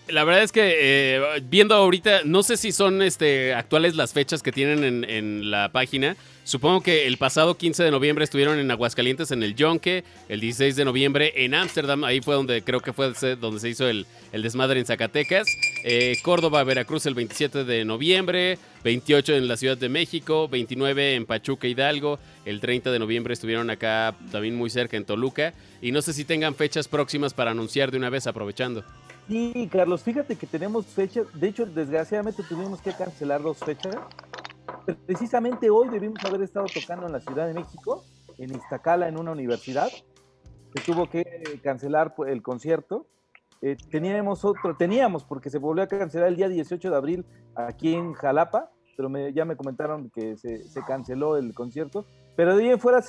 la verdad es que eh, viendo ahorita, no sé si son este, actuales las fechas que tienen en, en, la página. Supongo que el pasado 15 de noviembre estuvieron en Aguascalientes en el Yonke, el 16 de noviembre en Ámsterdam, ahí fue donde creo que fue donde se hizo el, el desmadre en Zacatecas. Eh, Córdoba, Veracruz el 27 de noviembre, 28 en la Ciudad de México, 29 en Pachuca, Hidalgo, el 30 de noviembre estuvieron acá también muy cerca en Toluca. Y no sé si tengan fechas próximas para anunciar de una vez aprovechando. Sí, Carlos, fíjate que tenemos fechas, de hecho, desgraciadamente tuvimos que cancelar dos fechas. Precisamente hoy debimos haber estado tocando en la Ciudad de México, en Iztacala, en una universidad. Se tuvo que cancelar pues, el concierto. Eh, teníamos otro, teníamos, porque se volvió a cancelar el día 18 de abril aquí en Jalapa, pero ya me comentaron que se, canceló el concierto. Pero de ahí en fuera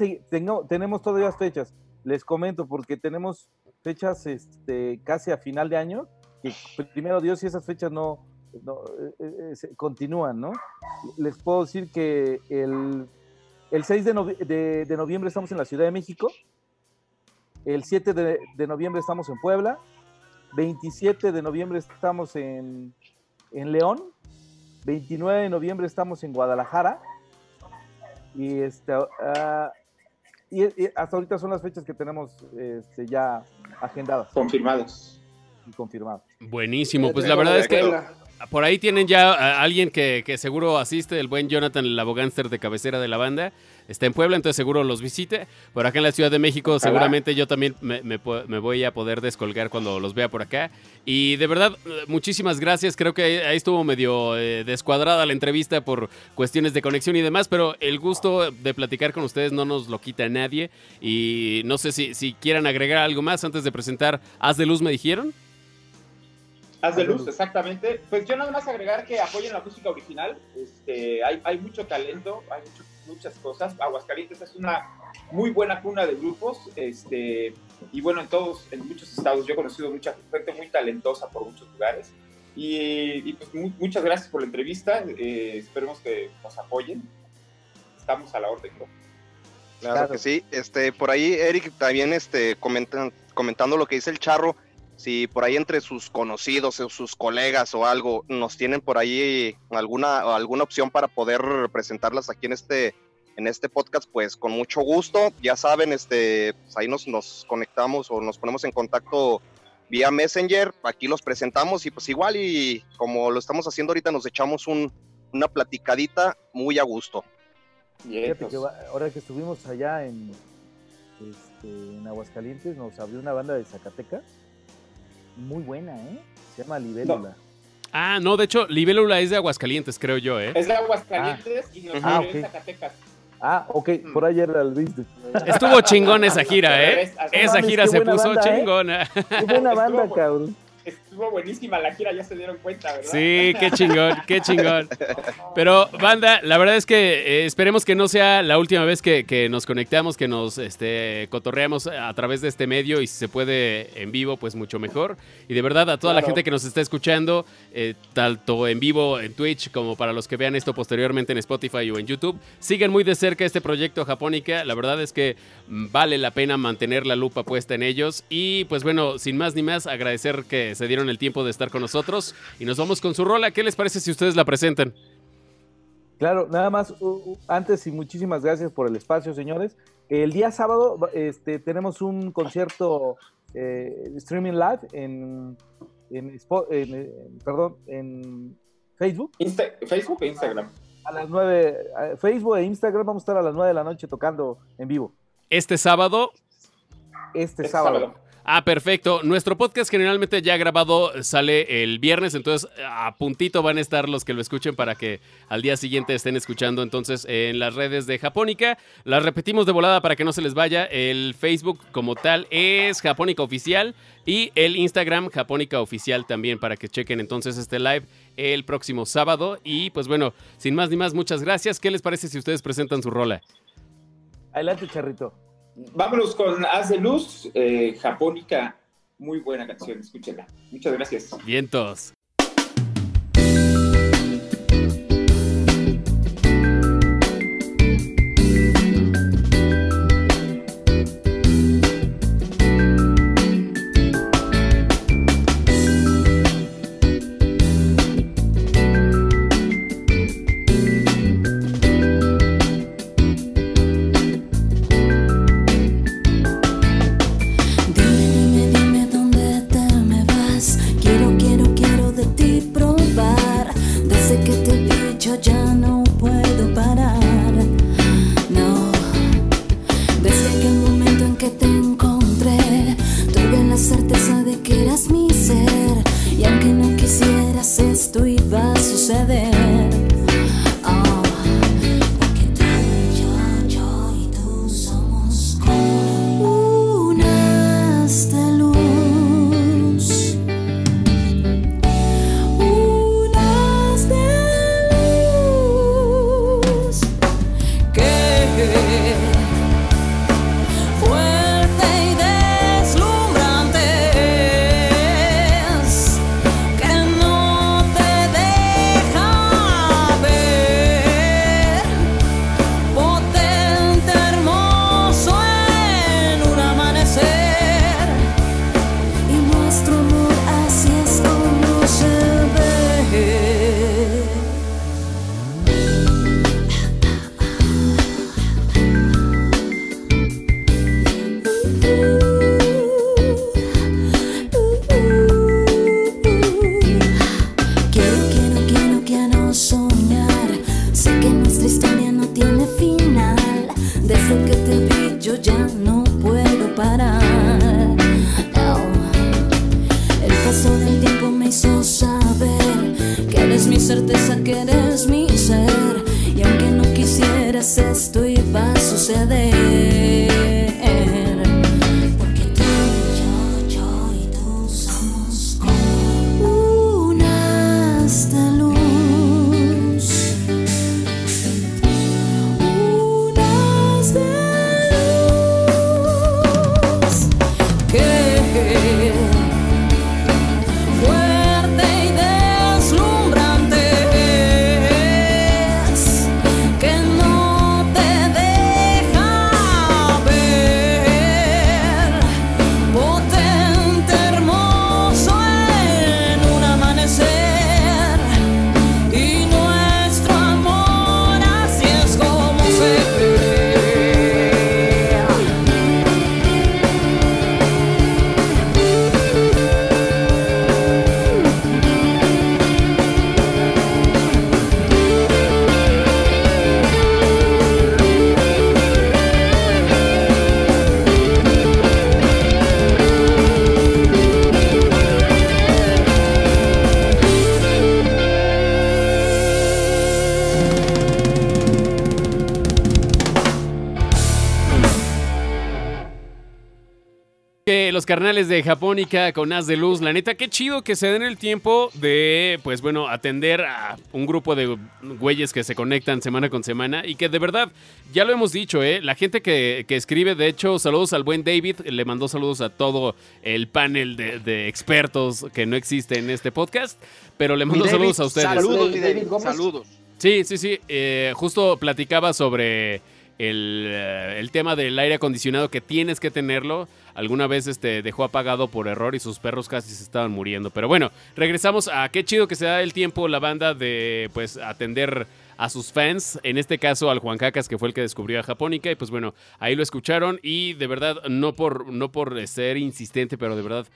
tenemos todavía fechas. Les comento, porque tenemos fechas este, casi a final de año, que primero Dios y esas fechas no, eh, eh, eh, continúan, ¿no? Les puedo decir que el, el 6 de, de, noviembre estamos en la Ciudad de México, el 7 de, de, noviembre estamos en Puebla, 27 de noviembre estamos en, en León, 29 de noviembre estamos en Guadalajara, y este, uh, y, hasta ahorita son las fechas que tenemos este, ya agendadas. Confirmadas. Y confirmadas. Buenísimo, pues la verdad es que por ahí tienen ya a alguien que, seguro asiste, el buen Jonathan, el abogánster de cabecera de la banda. Está en Puebla, entonces seguro los visite. Por acá en la Ciudad de México, seguramente yo también me, voy a poder descolgar cuando los vea por acá. Y de verdad, muchísimas gracias. Creo que ahí estuvo medio eh, descuadrada la entrevista por cuestiones de conexión y demás, pero el gusto de platicar con ustedes no nos lo quita nadie. Y no sé si, si quieran agregar algo más antes de presentar Haz de Luz, me dijeron. Haz de luz, exactamente. Pues yo nada más agregar que apoyen la música original. Este, hay, hay mucho talento, hay muchas cosas. Aguascalientes es una muy buena cuna de grupos. Este, y bueno, en todos, en muchos estados, yo he conocido mucha gente muy talentosa por muchos lugares. Y, pues muchas gracias por la entrevista. Eh, esperemos que nos apoyen. Estamos a la orden, ¿no? Claro, que sí. Este, por ahí, Eric, también este, comentan, comentando lo que dice el charro si por ahí entre sus conocidos o sus colegas o algo nos tienen por ahí alguna, alguna opción para poder presentarlas aquí en este, en este podcast, pues con mucho gusto. Ya saben, este, pues ahí nos, nos conectamos o nos ponemos en contacto vía Messenger, aquí los presentamos y pues igual y como lo estamos haciendo ahorita nos echamos un, una platicadita muy a gusto. Fíjate que ahora que estuvimos allá en, este, en Aguascalientes nos abrió una banda de Zacatecas muy buena, ¿eh? Se llama Libélula. Ah, no, de hecho, Libélula es de Aguascalientes, creo yo, ¿eh? Es de Aguascalientes y nos ah, okay. Zacatecas. Ah, ok, mm. por ayer la viste. Estuvo chingón esa gira, ¿eh? Esa gira se puso ¿eh? chingona. Qué buena banda, cabrón estuvo buenísima la gira, ya se dieron cuenta, ¿verdad? Sí, qué chingón, qué chingón. Pero, banda, la verdad es que eh, esperemos que no sea la última vez que, nos conectamos, que nos este, cotorreamos a través de este medio y si se puede en vivo, pues mucho mejor. Y de verdad, a toda la gente que nos está escuchando, eh, tanto en vivo en Twitch como para los que vean esto posteriormente en Spotify o en YouTube, sigan muy de cerca este proyecto Japónica. La verdad es que vale la pena mantener la lupa puesta en ellos. Y pues bueno, sin más ni más, agradecer que se dieron el tiempo de estar con nosotros y nos vamos con su rola. ¿Qué les parece si ustedes la presentan? Claro, nada más antes y muchísimas gracias por el espacio, señores. El día sábado este, tenemos un concierto eh, streaming live en, en, perdón, en Facebook. Facebook e Instagram. A las nueve, Facebook e Instagram vamos a estar a las nueve de la noche tocando en vivo. Este sábado. Este, este sábado. Ah, perfecto. Nuestro podcast generalmente ya grabado sale el viernes, entonces a puntito van a estar los que lo escuchen para que al día siguiente estén escuchando entonces en las redes de Japónica. Las repetimos de volada para que no se les vaya. El Facebook como tal es Japónica Oficial y el Instagram Japónica Oficial también para que chequen entonces este live el próximo sábado. Y pues bueno, sin más ni más, muchas gracias. ¿Qué les parece si ustedes presentan su rola? Adelante, Charrito. Vámonos con Haz de Luz, eh, Japónica. Muy buena canción, escúchenla. Muchas gracias. Vientos. Carnales de Japónica con As de Luz. La neta, qué chido que se den el tiempo de, pues bueno, atender a un grupo de güeyes que se conectan semana con semana y que de verdad, ya lo hemos dicho, ¿eh? La gente que, escribe, de hecho, saludos al buen David, le mandó saludos a todo el panel de, expertos que no existe en este podcast, pero le mando saludos a ustedes. Saludos, David, saludos. Sí, sí, sí. Eh, justo platicaba sobre el, eh, el, tema del aire acondicionado que tienes que tenerlo. Alguna vez este, dejó apagado por error y sus perros casi se estaban muriendo. Pero bueno, regresamos a qué chido que se da el tiempo la banda de pues atender a sus fans, en este caso al Juan Cacas que fue el que descubrió a Japónica y pues bueno, ahí lo escucharon y de verdad no por no por ser insistente, pero de verdad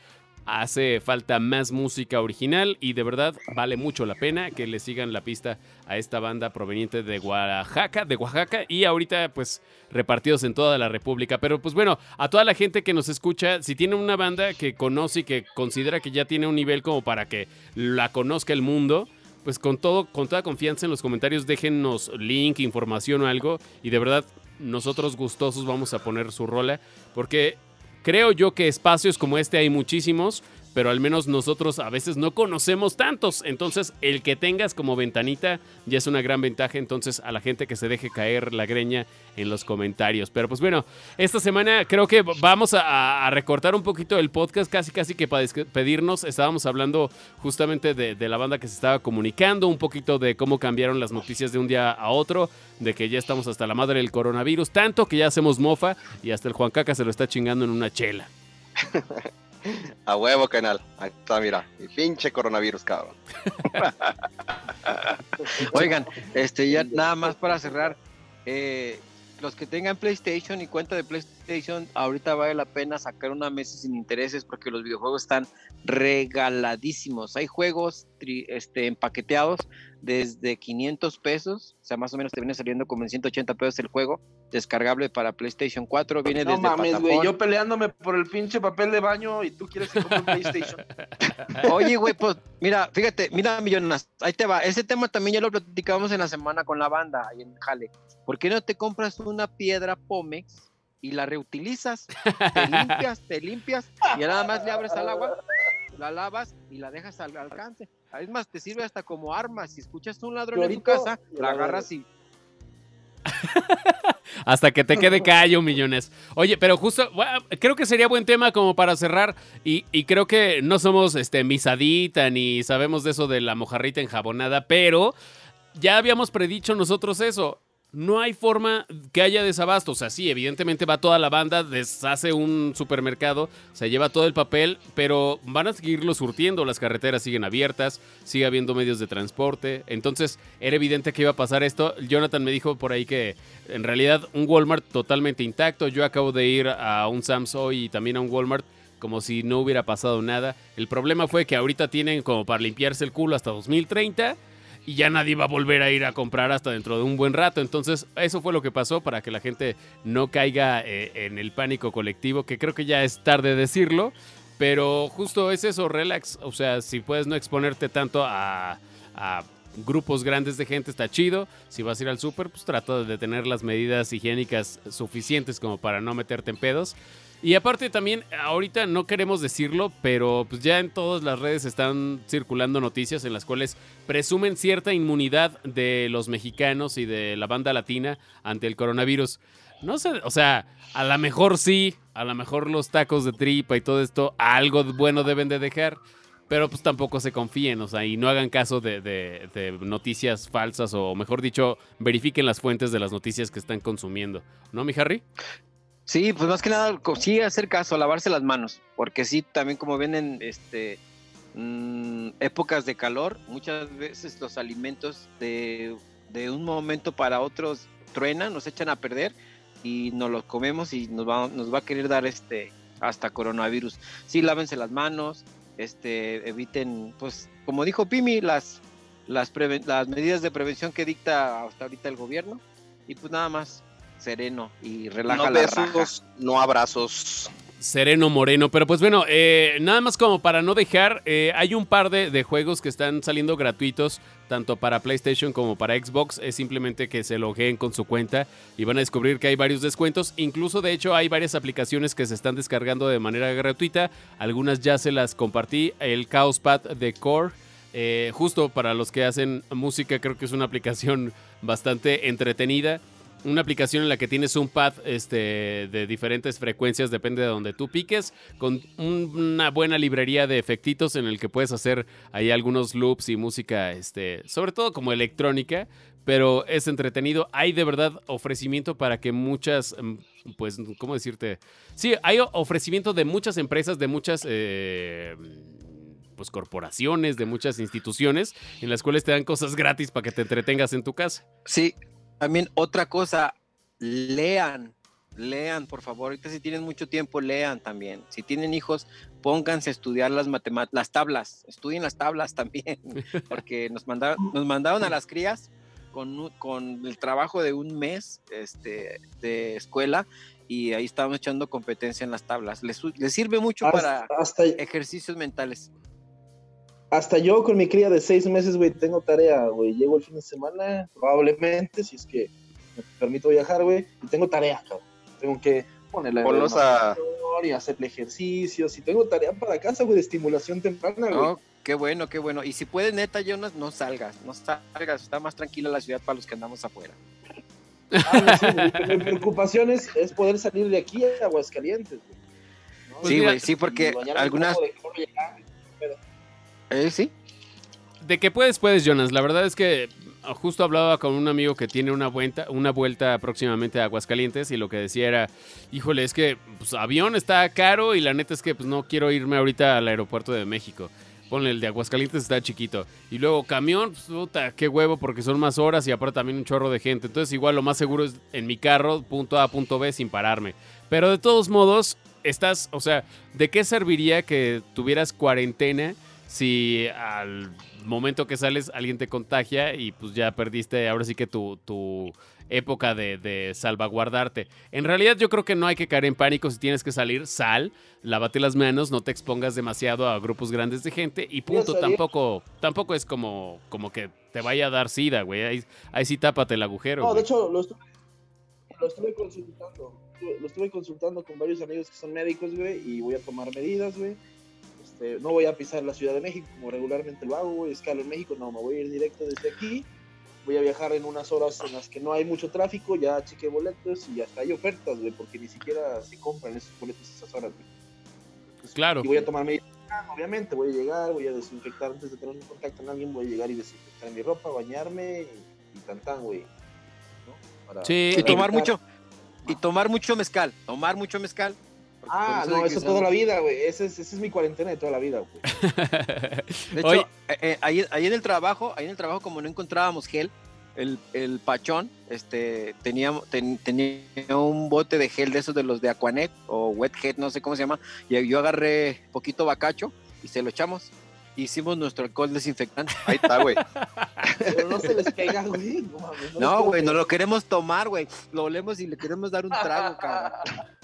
hace falta más música original y de verdad vale mucho la pena que le sigan la pista a esta banda proveniente de Oaxaca, de Oaxaca y ahorita pues repartidos en toda la República. Pero pues bueno, a toda la gente que nos escucha, si tiene una banda que conoce y que considera que ya tiene un nivel como para que la conozca el mundo, pues con todo, con toda confianza en los comentarios déjennos link, información o algo y de verdad nosotros gustosos vamos a poner su rola porque Creo yo que espacios como este hay muchísimos, pero al menos nosotros a veces no conocemos tantos. Entonces, el que tengas como ventanita ya es una gran ventaja. Entonces, a la gente que se deje caer la greña en los comentarios. Pero pues bueno, esta semana creo que vamos a, recortar un poquito el podcast, casi casi que para despedirnos. Estábamos hablando justamente de, de, la banda que se estaba comunicando, un poquito de cómo cambiaron las noticias de un día a otro, de que ya estamos hasta la madre del coronavirus, tanto que ya hacemos mofa y hasta el Juan Caca se lo está chingando en una chela. A huevo, canal. Ahí está, mira. Y pinche coronavirus, cabrón. Oigan, este, ya nada más para cerrar. Eh, los que tengan PlayStation y cuenta de PlayStation, ahorita vale la pena sacar una mesa sin intereses porque los videojuegos están regaladísimos. Hay juegos este, empaqueteados desde 500 pesos, o sea, más o menos te viene saliendo como en 180 pesos el juego, descargable para PlayStation 4, viene no desde mames, güey, yo peleándome por el pinche papel de baño y tú quieres que compre PlayStation. Oye, güey, pues mira, fíjate, mira, millonas, ahí te va, ese tema también ya lo platicamos en la semana con la banda ahí en Jale. ¿Por qué no te compras una piedra Pomex y la reutilizas? Te limpias, te limpias y nada más le abres al agua, la lavas y la dejas al alcance. Es más, te sirve hasta como arma. Si escuchas un ladrón en tu casa, la agarras y Hasta que te quede callo, millones. Oye, pero justo, creo que sería buen tema como para cerrar. Y, creo que no somos este, misadita ni sabemos de eso de la mojarrita enjabonada, pero ya habíamos predicho nosotros eso no hay forma que haya desabasto. O sea, sí, evidentemente va toda la banda, deshace un supermercado, se lleva todo el papel, pero van a seguirlo surtiendo. Las carreteras siguen abiertas, sigue habiendo medios de transporte. Entonces, era evidente que iba a pasar esto. Jonathan me dijo por ahí que en realidad un Walmart totalmente intacto. Yo acabo de ir a un Sam's y también a un Walmart como si no hubiera pasado nada. El problema fue que ahorita tienen como para limpiarse el culo hasta 2030 y ya nadie va a volver a ir a comprar hasta dentro de un buen rato. Entonces, eso fue lo que pasó para que la gente no caiga eh, en el pánico colectivo, que creo que ya es tarde decirlo, pero justo es eso, relax. O sea, si puedes no exponerte tanto a, grupos grandes de gente está chido. Si vas a ir al súper, pues trata de tener las medidas higiénicas suficientes como para no meterte en pedos. Y aparte también, ahorita no queremos decirlo, pero pues ya en todas las redes están circulando noticias en las cuales presumen cierta inmunidad de los mexicanos y de la banda latina ante el coronavirus. No sé, o sea, a lo mejor sí, a lo mejor los tacos de tripa y todo esto, algo bueno deben de dejar, pero pues tampoco se confíen, o sea, y no hagan caso de, de noticias falsas o mejor dicho, verifiquen las fuentes de las noticias que están consumiendo. ¿No, mi Harry? Sí, pues más que nada, sí hacer caso, lavarse las manos, porque sí, también como vienen este, mm, épocas de calor, muchas veces los alimentos de, un momento para otro truenan, nos echan a perder y nos los comemos y nos va, nos va a querer dar este hasta coronavirus. Sí, lávense las manos, este, eviten, pues, como dijo Pimi, las, las, las medidas de prevención que dicta hasta ahorita el gobierno y pues nada más sereno y relaja no besos, no abrazos. Sereno Moreno, pero pues bueno, eh, nada más como para no dejar, eh, hay un par de, juegos que están saliendo gratuitos, tanto para PlayStation como para Xbox, es simplemente que se logueen con su cuenta y van a descubrir que hay varios descuentos, incluso de hecho hay varias aplicaciones que se están descargando de manera gratuita, algunas ya se las compartí, el Chaospad de Core, eh, justo para los que hacen música creo que es una aplicación bastante entretenida una aplicación en la que tienes un pad este, de diferentes frecuencias, depende de donde tú piques, con una buena librería de efectitos en el que puedes hacer ahí algunos loops y música, este, sobre todo como electrónica, pero es entretenido. Hay de verdad ofrecimiento para que muchas, mm, pues, ¿cómo decirte? Sí, hay ofrecimiento de muchas empresas, de muchas... Eh, pues corporaciones, de muchas instituciones en las cuales te dan cosas gratis para que te entretengas en tu casa. Sí, también otra cosa, lean, lean, por favor. Ahorita si tienen mucho tiempo, lean también. Si tienen hijos, pónganse a estudiar las matemáticas, las tablas, estudien las tablas también, porque nos mandaron, nos mandaron a las crías con, con el trabajo de un mes este, de escuela y ahí estábamos echando competencia en las tablas. Les, les sirve mucho para ejercicios mentales. Hasta yo con mi cría de seis meses, güey, tengo tarea, güey. Llego el fin de semana, probablemente, si es que me permito viajar, güey, y tengo tarea, cabrón. Tengo que ponerle a... y hacerle ejercicios, y tengo tarea para casa, güey, de estimulación temprana, güey. Oh, qué bueno, qué bueno. Y si puedes, neta, Jonas, no salgas, no salgas. Está más tranquila la ciudad para los que andamos afuera. Ah, mi, preocupación es, poder salir de aquí a Aguascalientes, güey. sí, güey, sí, porque algunas... Eh, sí. De que puedes, puedes, Jonas. La verdad es que justo hablaba con un amigo que tiene una vuelta, una vuelta próximamente a Aguascalientes y lo que decía era, híjole, es que pues, avión está caro y la neta es que pues, no quiero irme ahorita al aeropuerto de México. Ponle, el de Aguascalientes está chiquito. Y luego camión, pues, puta, qué huevo, porque son más horas y aparte también un chorro de gente. Entonces igual lo más seguro es en mi carro, punto A, punto B, sin pararme. Pero de todos modos, estás, o sea, ¿de qué serviría que tuvieras cuarentena? Si al momento que sales alguien te contagia y pues ya perdiste ahora sí que tu, tu época de, salvaguardarte. En realidad yo creo que no hay que caer en pánico. Si tienes que salir, sal, lávate las manos, no te expongas demasiado a grupos grandes de gente y punto, tampoco, tampoco es como, como que te vaya a dar sida, güey, ahí, ahí sí tápate el agujero. No, de hecho lo estuve, lo estuve consultando, lo estuve consultando con varios amigos que son médicos, güey, y voy a tomar medidas, güey este, no voy a pisar la Ciudad de México como regularmente lo hago, güey, escalo en México, no, me voy a ir directo desde aquí, voy a viajar en unas horas en las que no hay mucho tráfico, ya chequé boletos y hasta hay ofertas, güey, porque ni siquiera se compran esos boletos esas horas, güey. claro. Y voy a tomarme, obviamente, voy a llegar, voy a desinfectar antes de tener un contacto con alguien, voy a llegar y desinfectar mi ropa, bañarme y, y güey. sí, y tomar mucho, y tomar mucho mezcal, tomar mucho mezcal Ah, no, eso es toda la vida, güey. Esa es, es, mi cuarentena de toda la vida, güey. de hecho, eh, eh, ahí, en el trabajo, ahí en el trabajo, como no encontrábamos gel, el, el pachón este, tenía, tenía un bote de gel de esos de los de Aquanet o Wet Head, no sé cómo se llama. Y yo agarré poquito bacacho y se lo echamos. hicimos nuestro alcohol desinfectante. Ahí está, güey. Pero no se les pega, güey. No, güey, no, lo queremos tomar, güey. Lo olemos y le queremos dar un trago, cabrón.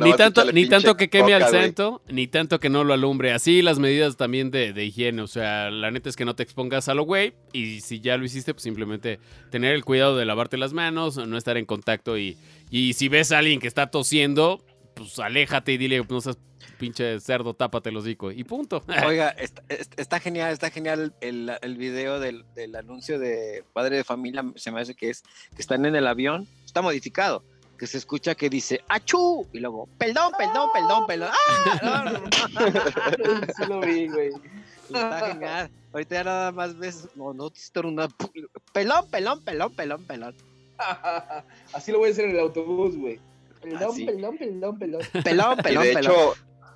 ni tanto, ni tanto que queme al santo, ni tanto que no lo alumbre. Así las medidas también de, de, higiene. O sea, la neta es que no te expongas a lo güey. Y si ya lo hiciste, pues simplemente tener el cuidado de lavarte las manos, no estar en contacto. Y, y si ves a alguien que está tosiendo, pues aléjate y dile, no seas pinche cerdo, tápate los hocico y punto. Oiga, está, genial, está genial el, el video del, del, anuncio de padre de familia, se me hace que es que están en el avión, está modificado, que se escucha que dice ¡Achú! Y luego, perdón, perdón, perdón, perdón. ¡Ah! sí lo vi, güey. Está genial. Ahorita ya nada más ves, no, no una pelón, pelón, pelón, pelón, pelón. Así lo voy a hacer en el autobús, güey. Pelón, pelón, pelón, pelón. Pelón, pelón, y de Hecho,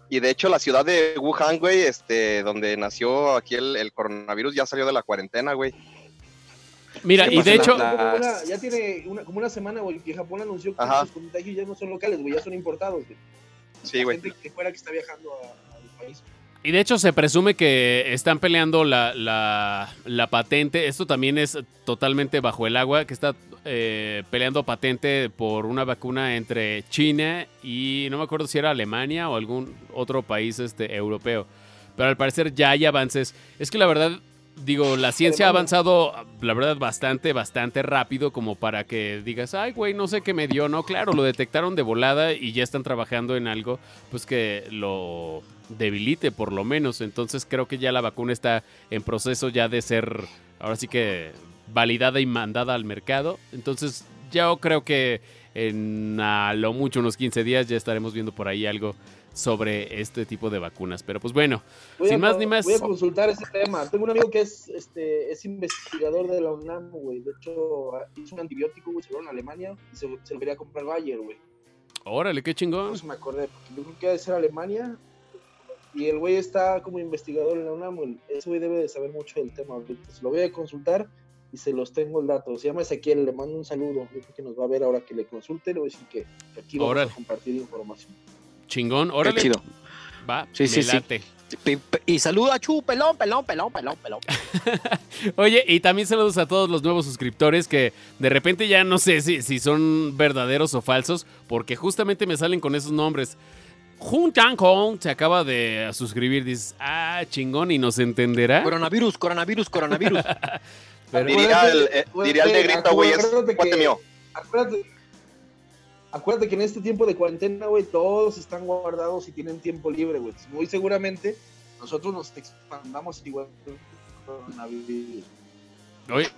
y de hecho, la ciudad de Wuhan, güey, este, donde nació aquí el, el coronavirus, ya salió de la cuarentena, güey. Mira, y de hecho. ya tiene una, como una semana, güey, que Japón anunció que los contagios ya no son locales, güey, ya son importados, güey. Sí, güey. Gente que fuera que está viajando al país. Y de hecho se presume que están peleando la, la, la, patente. Esto también es totalmente bajo el agua, que está eh, peleando patente por una vacuna entre China y no me acuerdo si era Alemania o algún otro país este, europeo. Pero al parecer ya hay avances. Es que la verdad, digo, la ciencia ha avanzado, la verdad, bastante, bastante rápido como para que digas, ay, güey, no sé qué me dio. No, claro, lo detectaron de volada y ya están trabajando en algo, pues que lo debilite por lo menos. Entonces creo que ya la vacuna está en proceso ya de ser, ahora sí que validada y mandada al mercado. Entonces, yo creo que en a lo mucho unos 15 días ya estaremos viendo por ahí algo sobre este tipo de vacunas. Pero pues bueno, sin más ni más. Voy a consultar ese tema. Tengo un amigo que es este es investigador de la UNAM, güey. De hecho, hizo un antibiótico, güey, se lo en Alemania y se, lo quería comprar Bayer, güey. Órale, qué chingón. Pues me acordé, yo creo que debe ser Alemania. Y el güey está como investigador en la UNAM, Ese güey debe de saber mucho del tema. Lo voy a consultar y se los tengo el dato. Se llama Ezequiel, le mando un saludo. Yo creo que nos va a ver ahora que le consulte. Le voy a decir que, aquí vamos a compartir información. Chingón, órale. chido. Va, sí, sí, late. Y saludo a Chu, pelón, pelón, pelón, pelón, pelón. Oye, y también saludos a todos los nuevos suscriptores que de repente ya no sé si, si son verdaderos o falsos, porque justamente me salen con esos nombres. Jun Tang Hong se acaba de suscribir, dices, ah, chingón, y nos entenderá. Coronavirus, coronavirus, coronavirus. diría, el, eh, diría el negrito, güey, es cuate mío. Acuérdate, acuérdate que en este tiempo de cuarentena, güey, todos están guardados y tienen tiempo libre, güey. Muy seguramente nosotros nos expandamos igual coronavirus. Oye,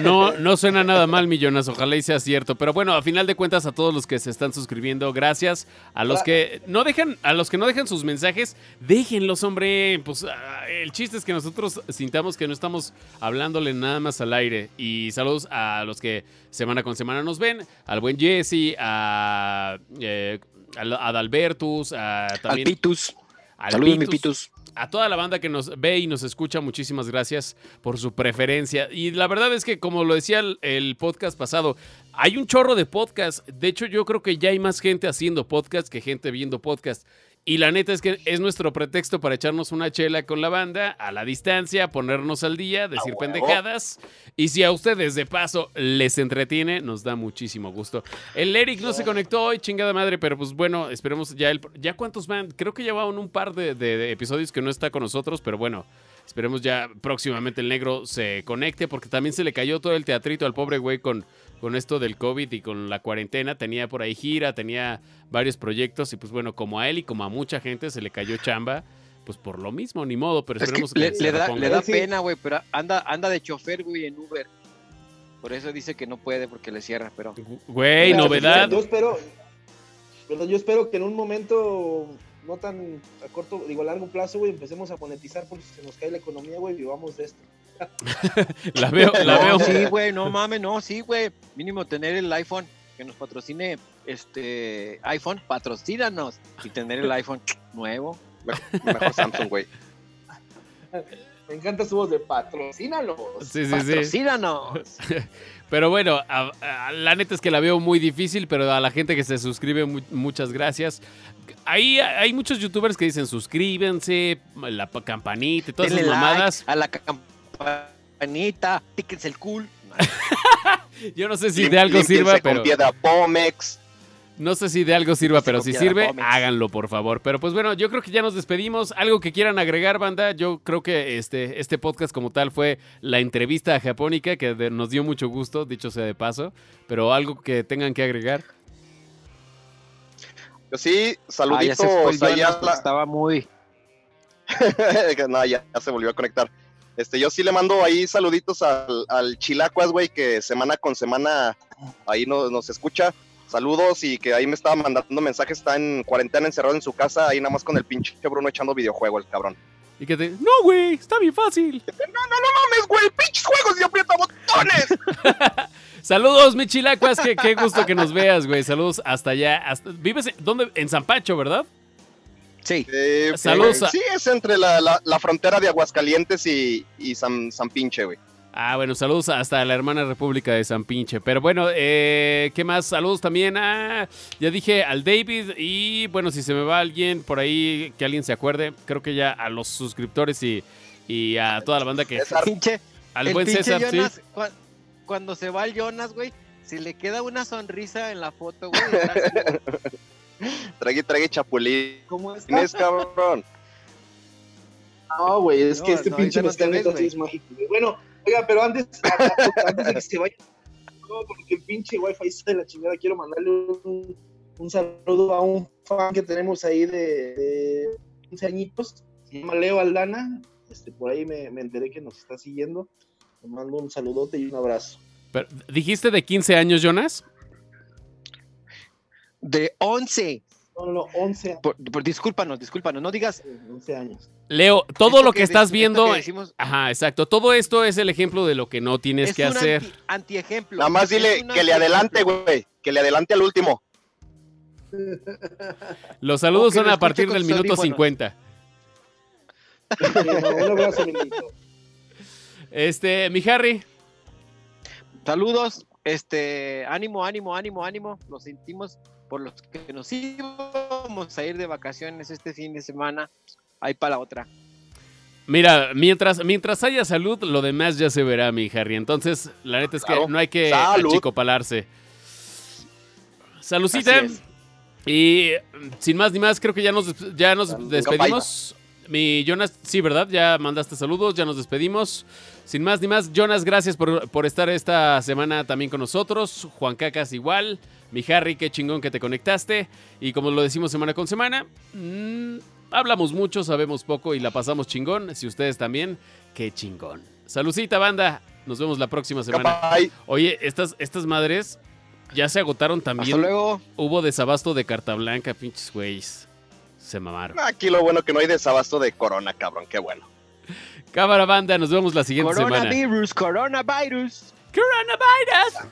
no, no, suena nada mal, millones, ojalá y sea cierto. Pero bueno, a final de cuentas, a todos los que se están suscribiendo, gracias. A los que no dejan, a los que no dejan sus mensajes, déjenlos, hombre. Pues ah, el chiste es que nosotros sintamos que no estamos hablándole nada más al aire. Y saludos a los que semana con semana nos ven, al buen Jesse, a, eh, a, Adalbertus, a también. Al Pitus. Saludos, mi Pitus a toda la banda que nos ve y nos escucha, muchísimas gracias por su preferencia. Y la verdad es que, como lo decía el, podcast pasado, hay un chorro de podcast. De hecho, yo creo que ya hay más gente haciendo podcast que gente viendo podcast. Y la neta es que es nuestro pretexto para echarnos una chela con la banda a la distancia, ponernos al día, decir pendejadas. Y si a ustedes de paso les entretiene, nos da muchísimo gusto. El Eric no se conectó hoy, chingada madre, pero pues bueno, esperemos ya el. ¿Ya cuántos van? Creo que lleva un par de episodios que no está con nosotros, pero bueno. Esperemos ya próximamente el negro se conecte porque también se le cayó todo el teatrito al pobre güey con, con esto del COVID y con la cuarentena. Tenía por ahí gira, tenía varios proyectos y pues bueno, como a él y como a mucha gente se le cayó chamba. Pues por lo mismo, ni modo, pero esperemos que, le, da, le da pena, güey, pero anda, anda de chofer, güey, en Uber. Por eso dice que no puede porque le cierra, pero... Güey, novedad. Yo espero, yo espero que en un momento no tan a corto, digo, a largo plazo, güey, empecemos a monetizar porque si se nos cae la economía, güey, vivamos de esto. La veo, la veo. Sí, güey, no mames, no, sí, güey. Mínimo tener el iPhone que nos patrocine este iPhone, patrocínanos y tener el iPhone nuevo. Mejor Samsung, güey. Me encanta su voz de patrocínanos. Sí, sí, patrocínanos. pero bueno, la neta es que la veo muy difícil, pero a la gente que se suscribe, muchas gracias. Ahí hay muchos youtubers que dicen suscríbanse, la campanita y todas esas mamadas. a la campanita, píquense el cool. Yo no sé si de algo sirva, pero. Pomex. No sé si de algo sirva, pero si sirve, háganlo, por favor. Pero pues bueno, yo creo que ya nos despedimos. Algo que quieran agregar, banda. Yo creo que este, este podcast como tal fue la entrevista a Japónica, que nos dio mucho gusto, dicho sea de paso. Pero algo que tengan que agregar. Yo sí, saluditos. Estaba muy... no, ya, se volvió a conectar. Este, yo sí le mando ahí saluditos al, al Chilacuas, güey, que semana con semana ahí nos, nos escucha saludos y que ahí me estaba mandando mensajes, está en cuarentena encerrado en su casa, ahí nada más con el pinche Bruno echando videojuego, el cabrón. Y que te, no, güey, está bien fácil. No, no, no mames, güey, pinches juegos y aprieta botones. Saludos, mi chilacuas, qué, qué gusto que nos veas, güey. Saludos hasta allá. Hasta... ¿Vives en, dónde? En San Pacho, ¿verdad? Sí. Eh, Saludos. sí, es entre la, la, frontera de Aguascalientes y, y San, San Pinche, güey. Ah, bueno, saludos hasta la hermana República de San Pinche. Pero bueno, eh, ¿qué más? Saludos también a, ya dije, al David. Y bueno, si se me va alguien por ahí, que alguien se acuerde, creo que ya a los suscriptores y, y a toda la banda que... Pinche, al buen César, Jonas, Cuando se va el Jonas, güey, si le queda una sonrisa en la foto, güey. Trague, trague chapulín. ¿Cómo es, cabrón? No, güey, es que este pinche no es mágico. Bueno, Oiga, pero antes, antes de que se vaya, no, porque el pinche wifi está de la chingada, quiero mandarle un, saludo a un fan que tenemos ahí de, de 15 añitos, se llama Leo Aldana, este, por ahí me, me enteré que nos está siguiendo, le mando un saludote y un abrazo. Pero, ¿Dijiste de 15 años, Jonas? De 11. No, no, 11 Por, discúlpanos, discúlpanos, no digas. 11 años. Leo, todo lo que, estás viendo. ajá, exacto. Todo esto es el ejemplo de lo que no tienes que hacer. Anti, ejemplo. Nada más dile que le adelante, güey. Que le adelante al último. Los saludos son a partir del minuto 50. este, mi Harry. Saludos. Este, ánimo, ánimo, ánimo, ánimo. Lo sentimos por los que nos íbamos a ir de vacaciones este fin de semana, ahí para la otra. Mira, mientras, mientras haya salud, lo demás ya se verá, mi Harry. Entonces, la neta es que no hay que achicopalarse. Salucita. Y sin más ni más, creo que ya nos, ya nos despedimos. Mi Jonas, sí, ¿verdad? Ya mandaste saludos, ya nos despedimos. Sin más ni más, Jonas, gracias por, por estar esta semana también con nosotros. Juan Cacas igual. Mi Harry, qué chingón que te conectaste. Y como lo decimos semana con semana, mm, hablamos mucho, sabemos poco y la pasamos chingón. Si ustedes también, qué chingón. Salucita, banda. Nos vemos la próxima semana. Oye, estas, estas madres ya se agotaron también. Hasta luego. Hubo desabasto de carta blanca, pinches güeyes. Se mamaron. Aquí lo bueno que no hay desabasto de corona, cabrón. Qué bueno. Cámara banda, nos vemos la siguiente semana. Coronavirus, coronavirus. Coronavirus.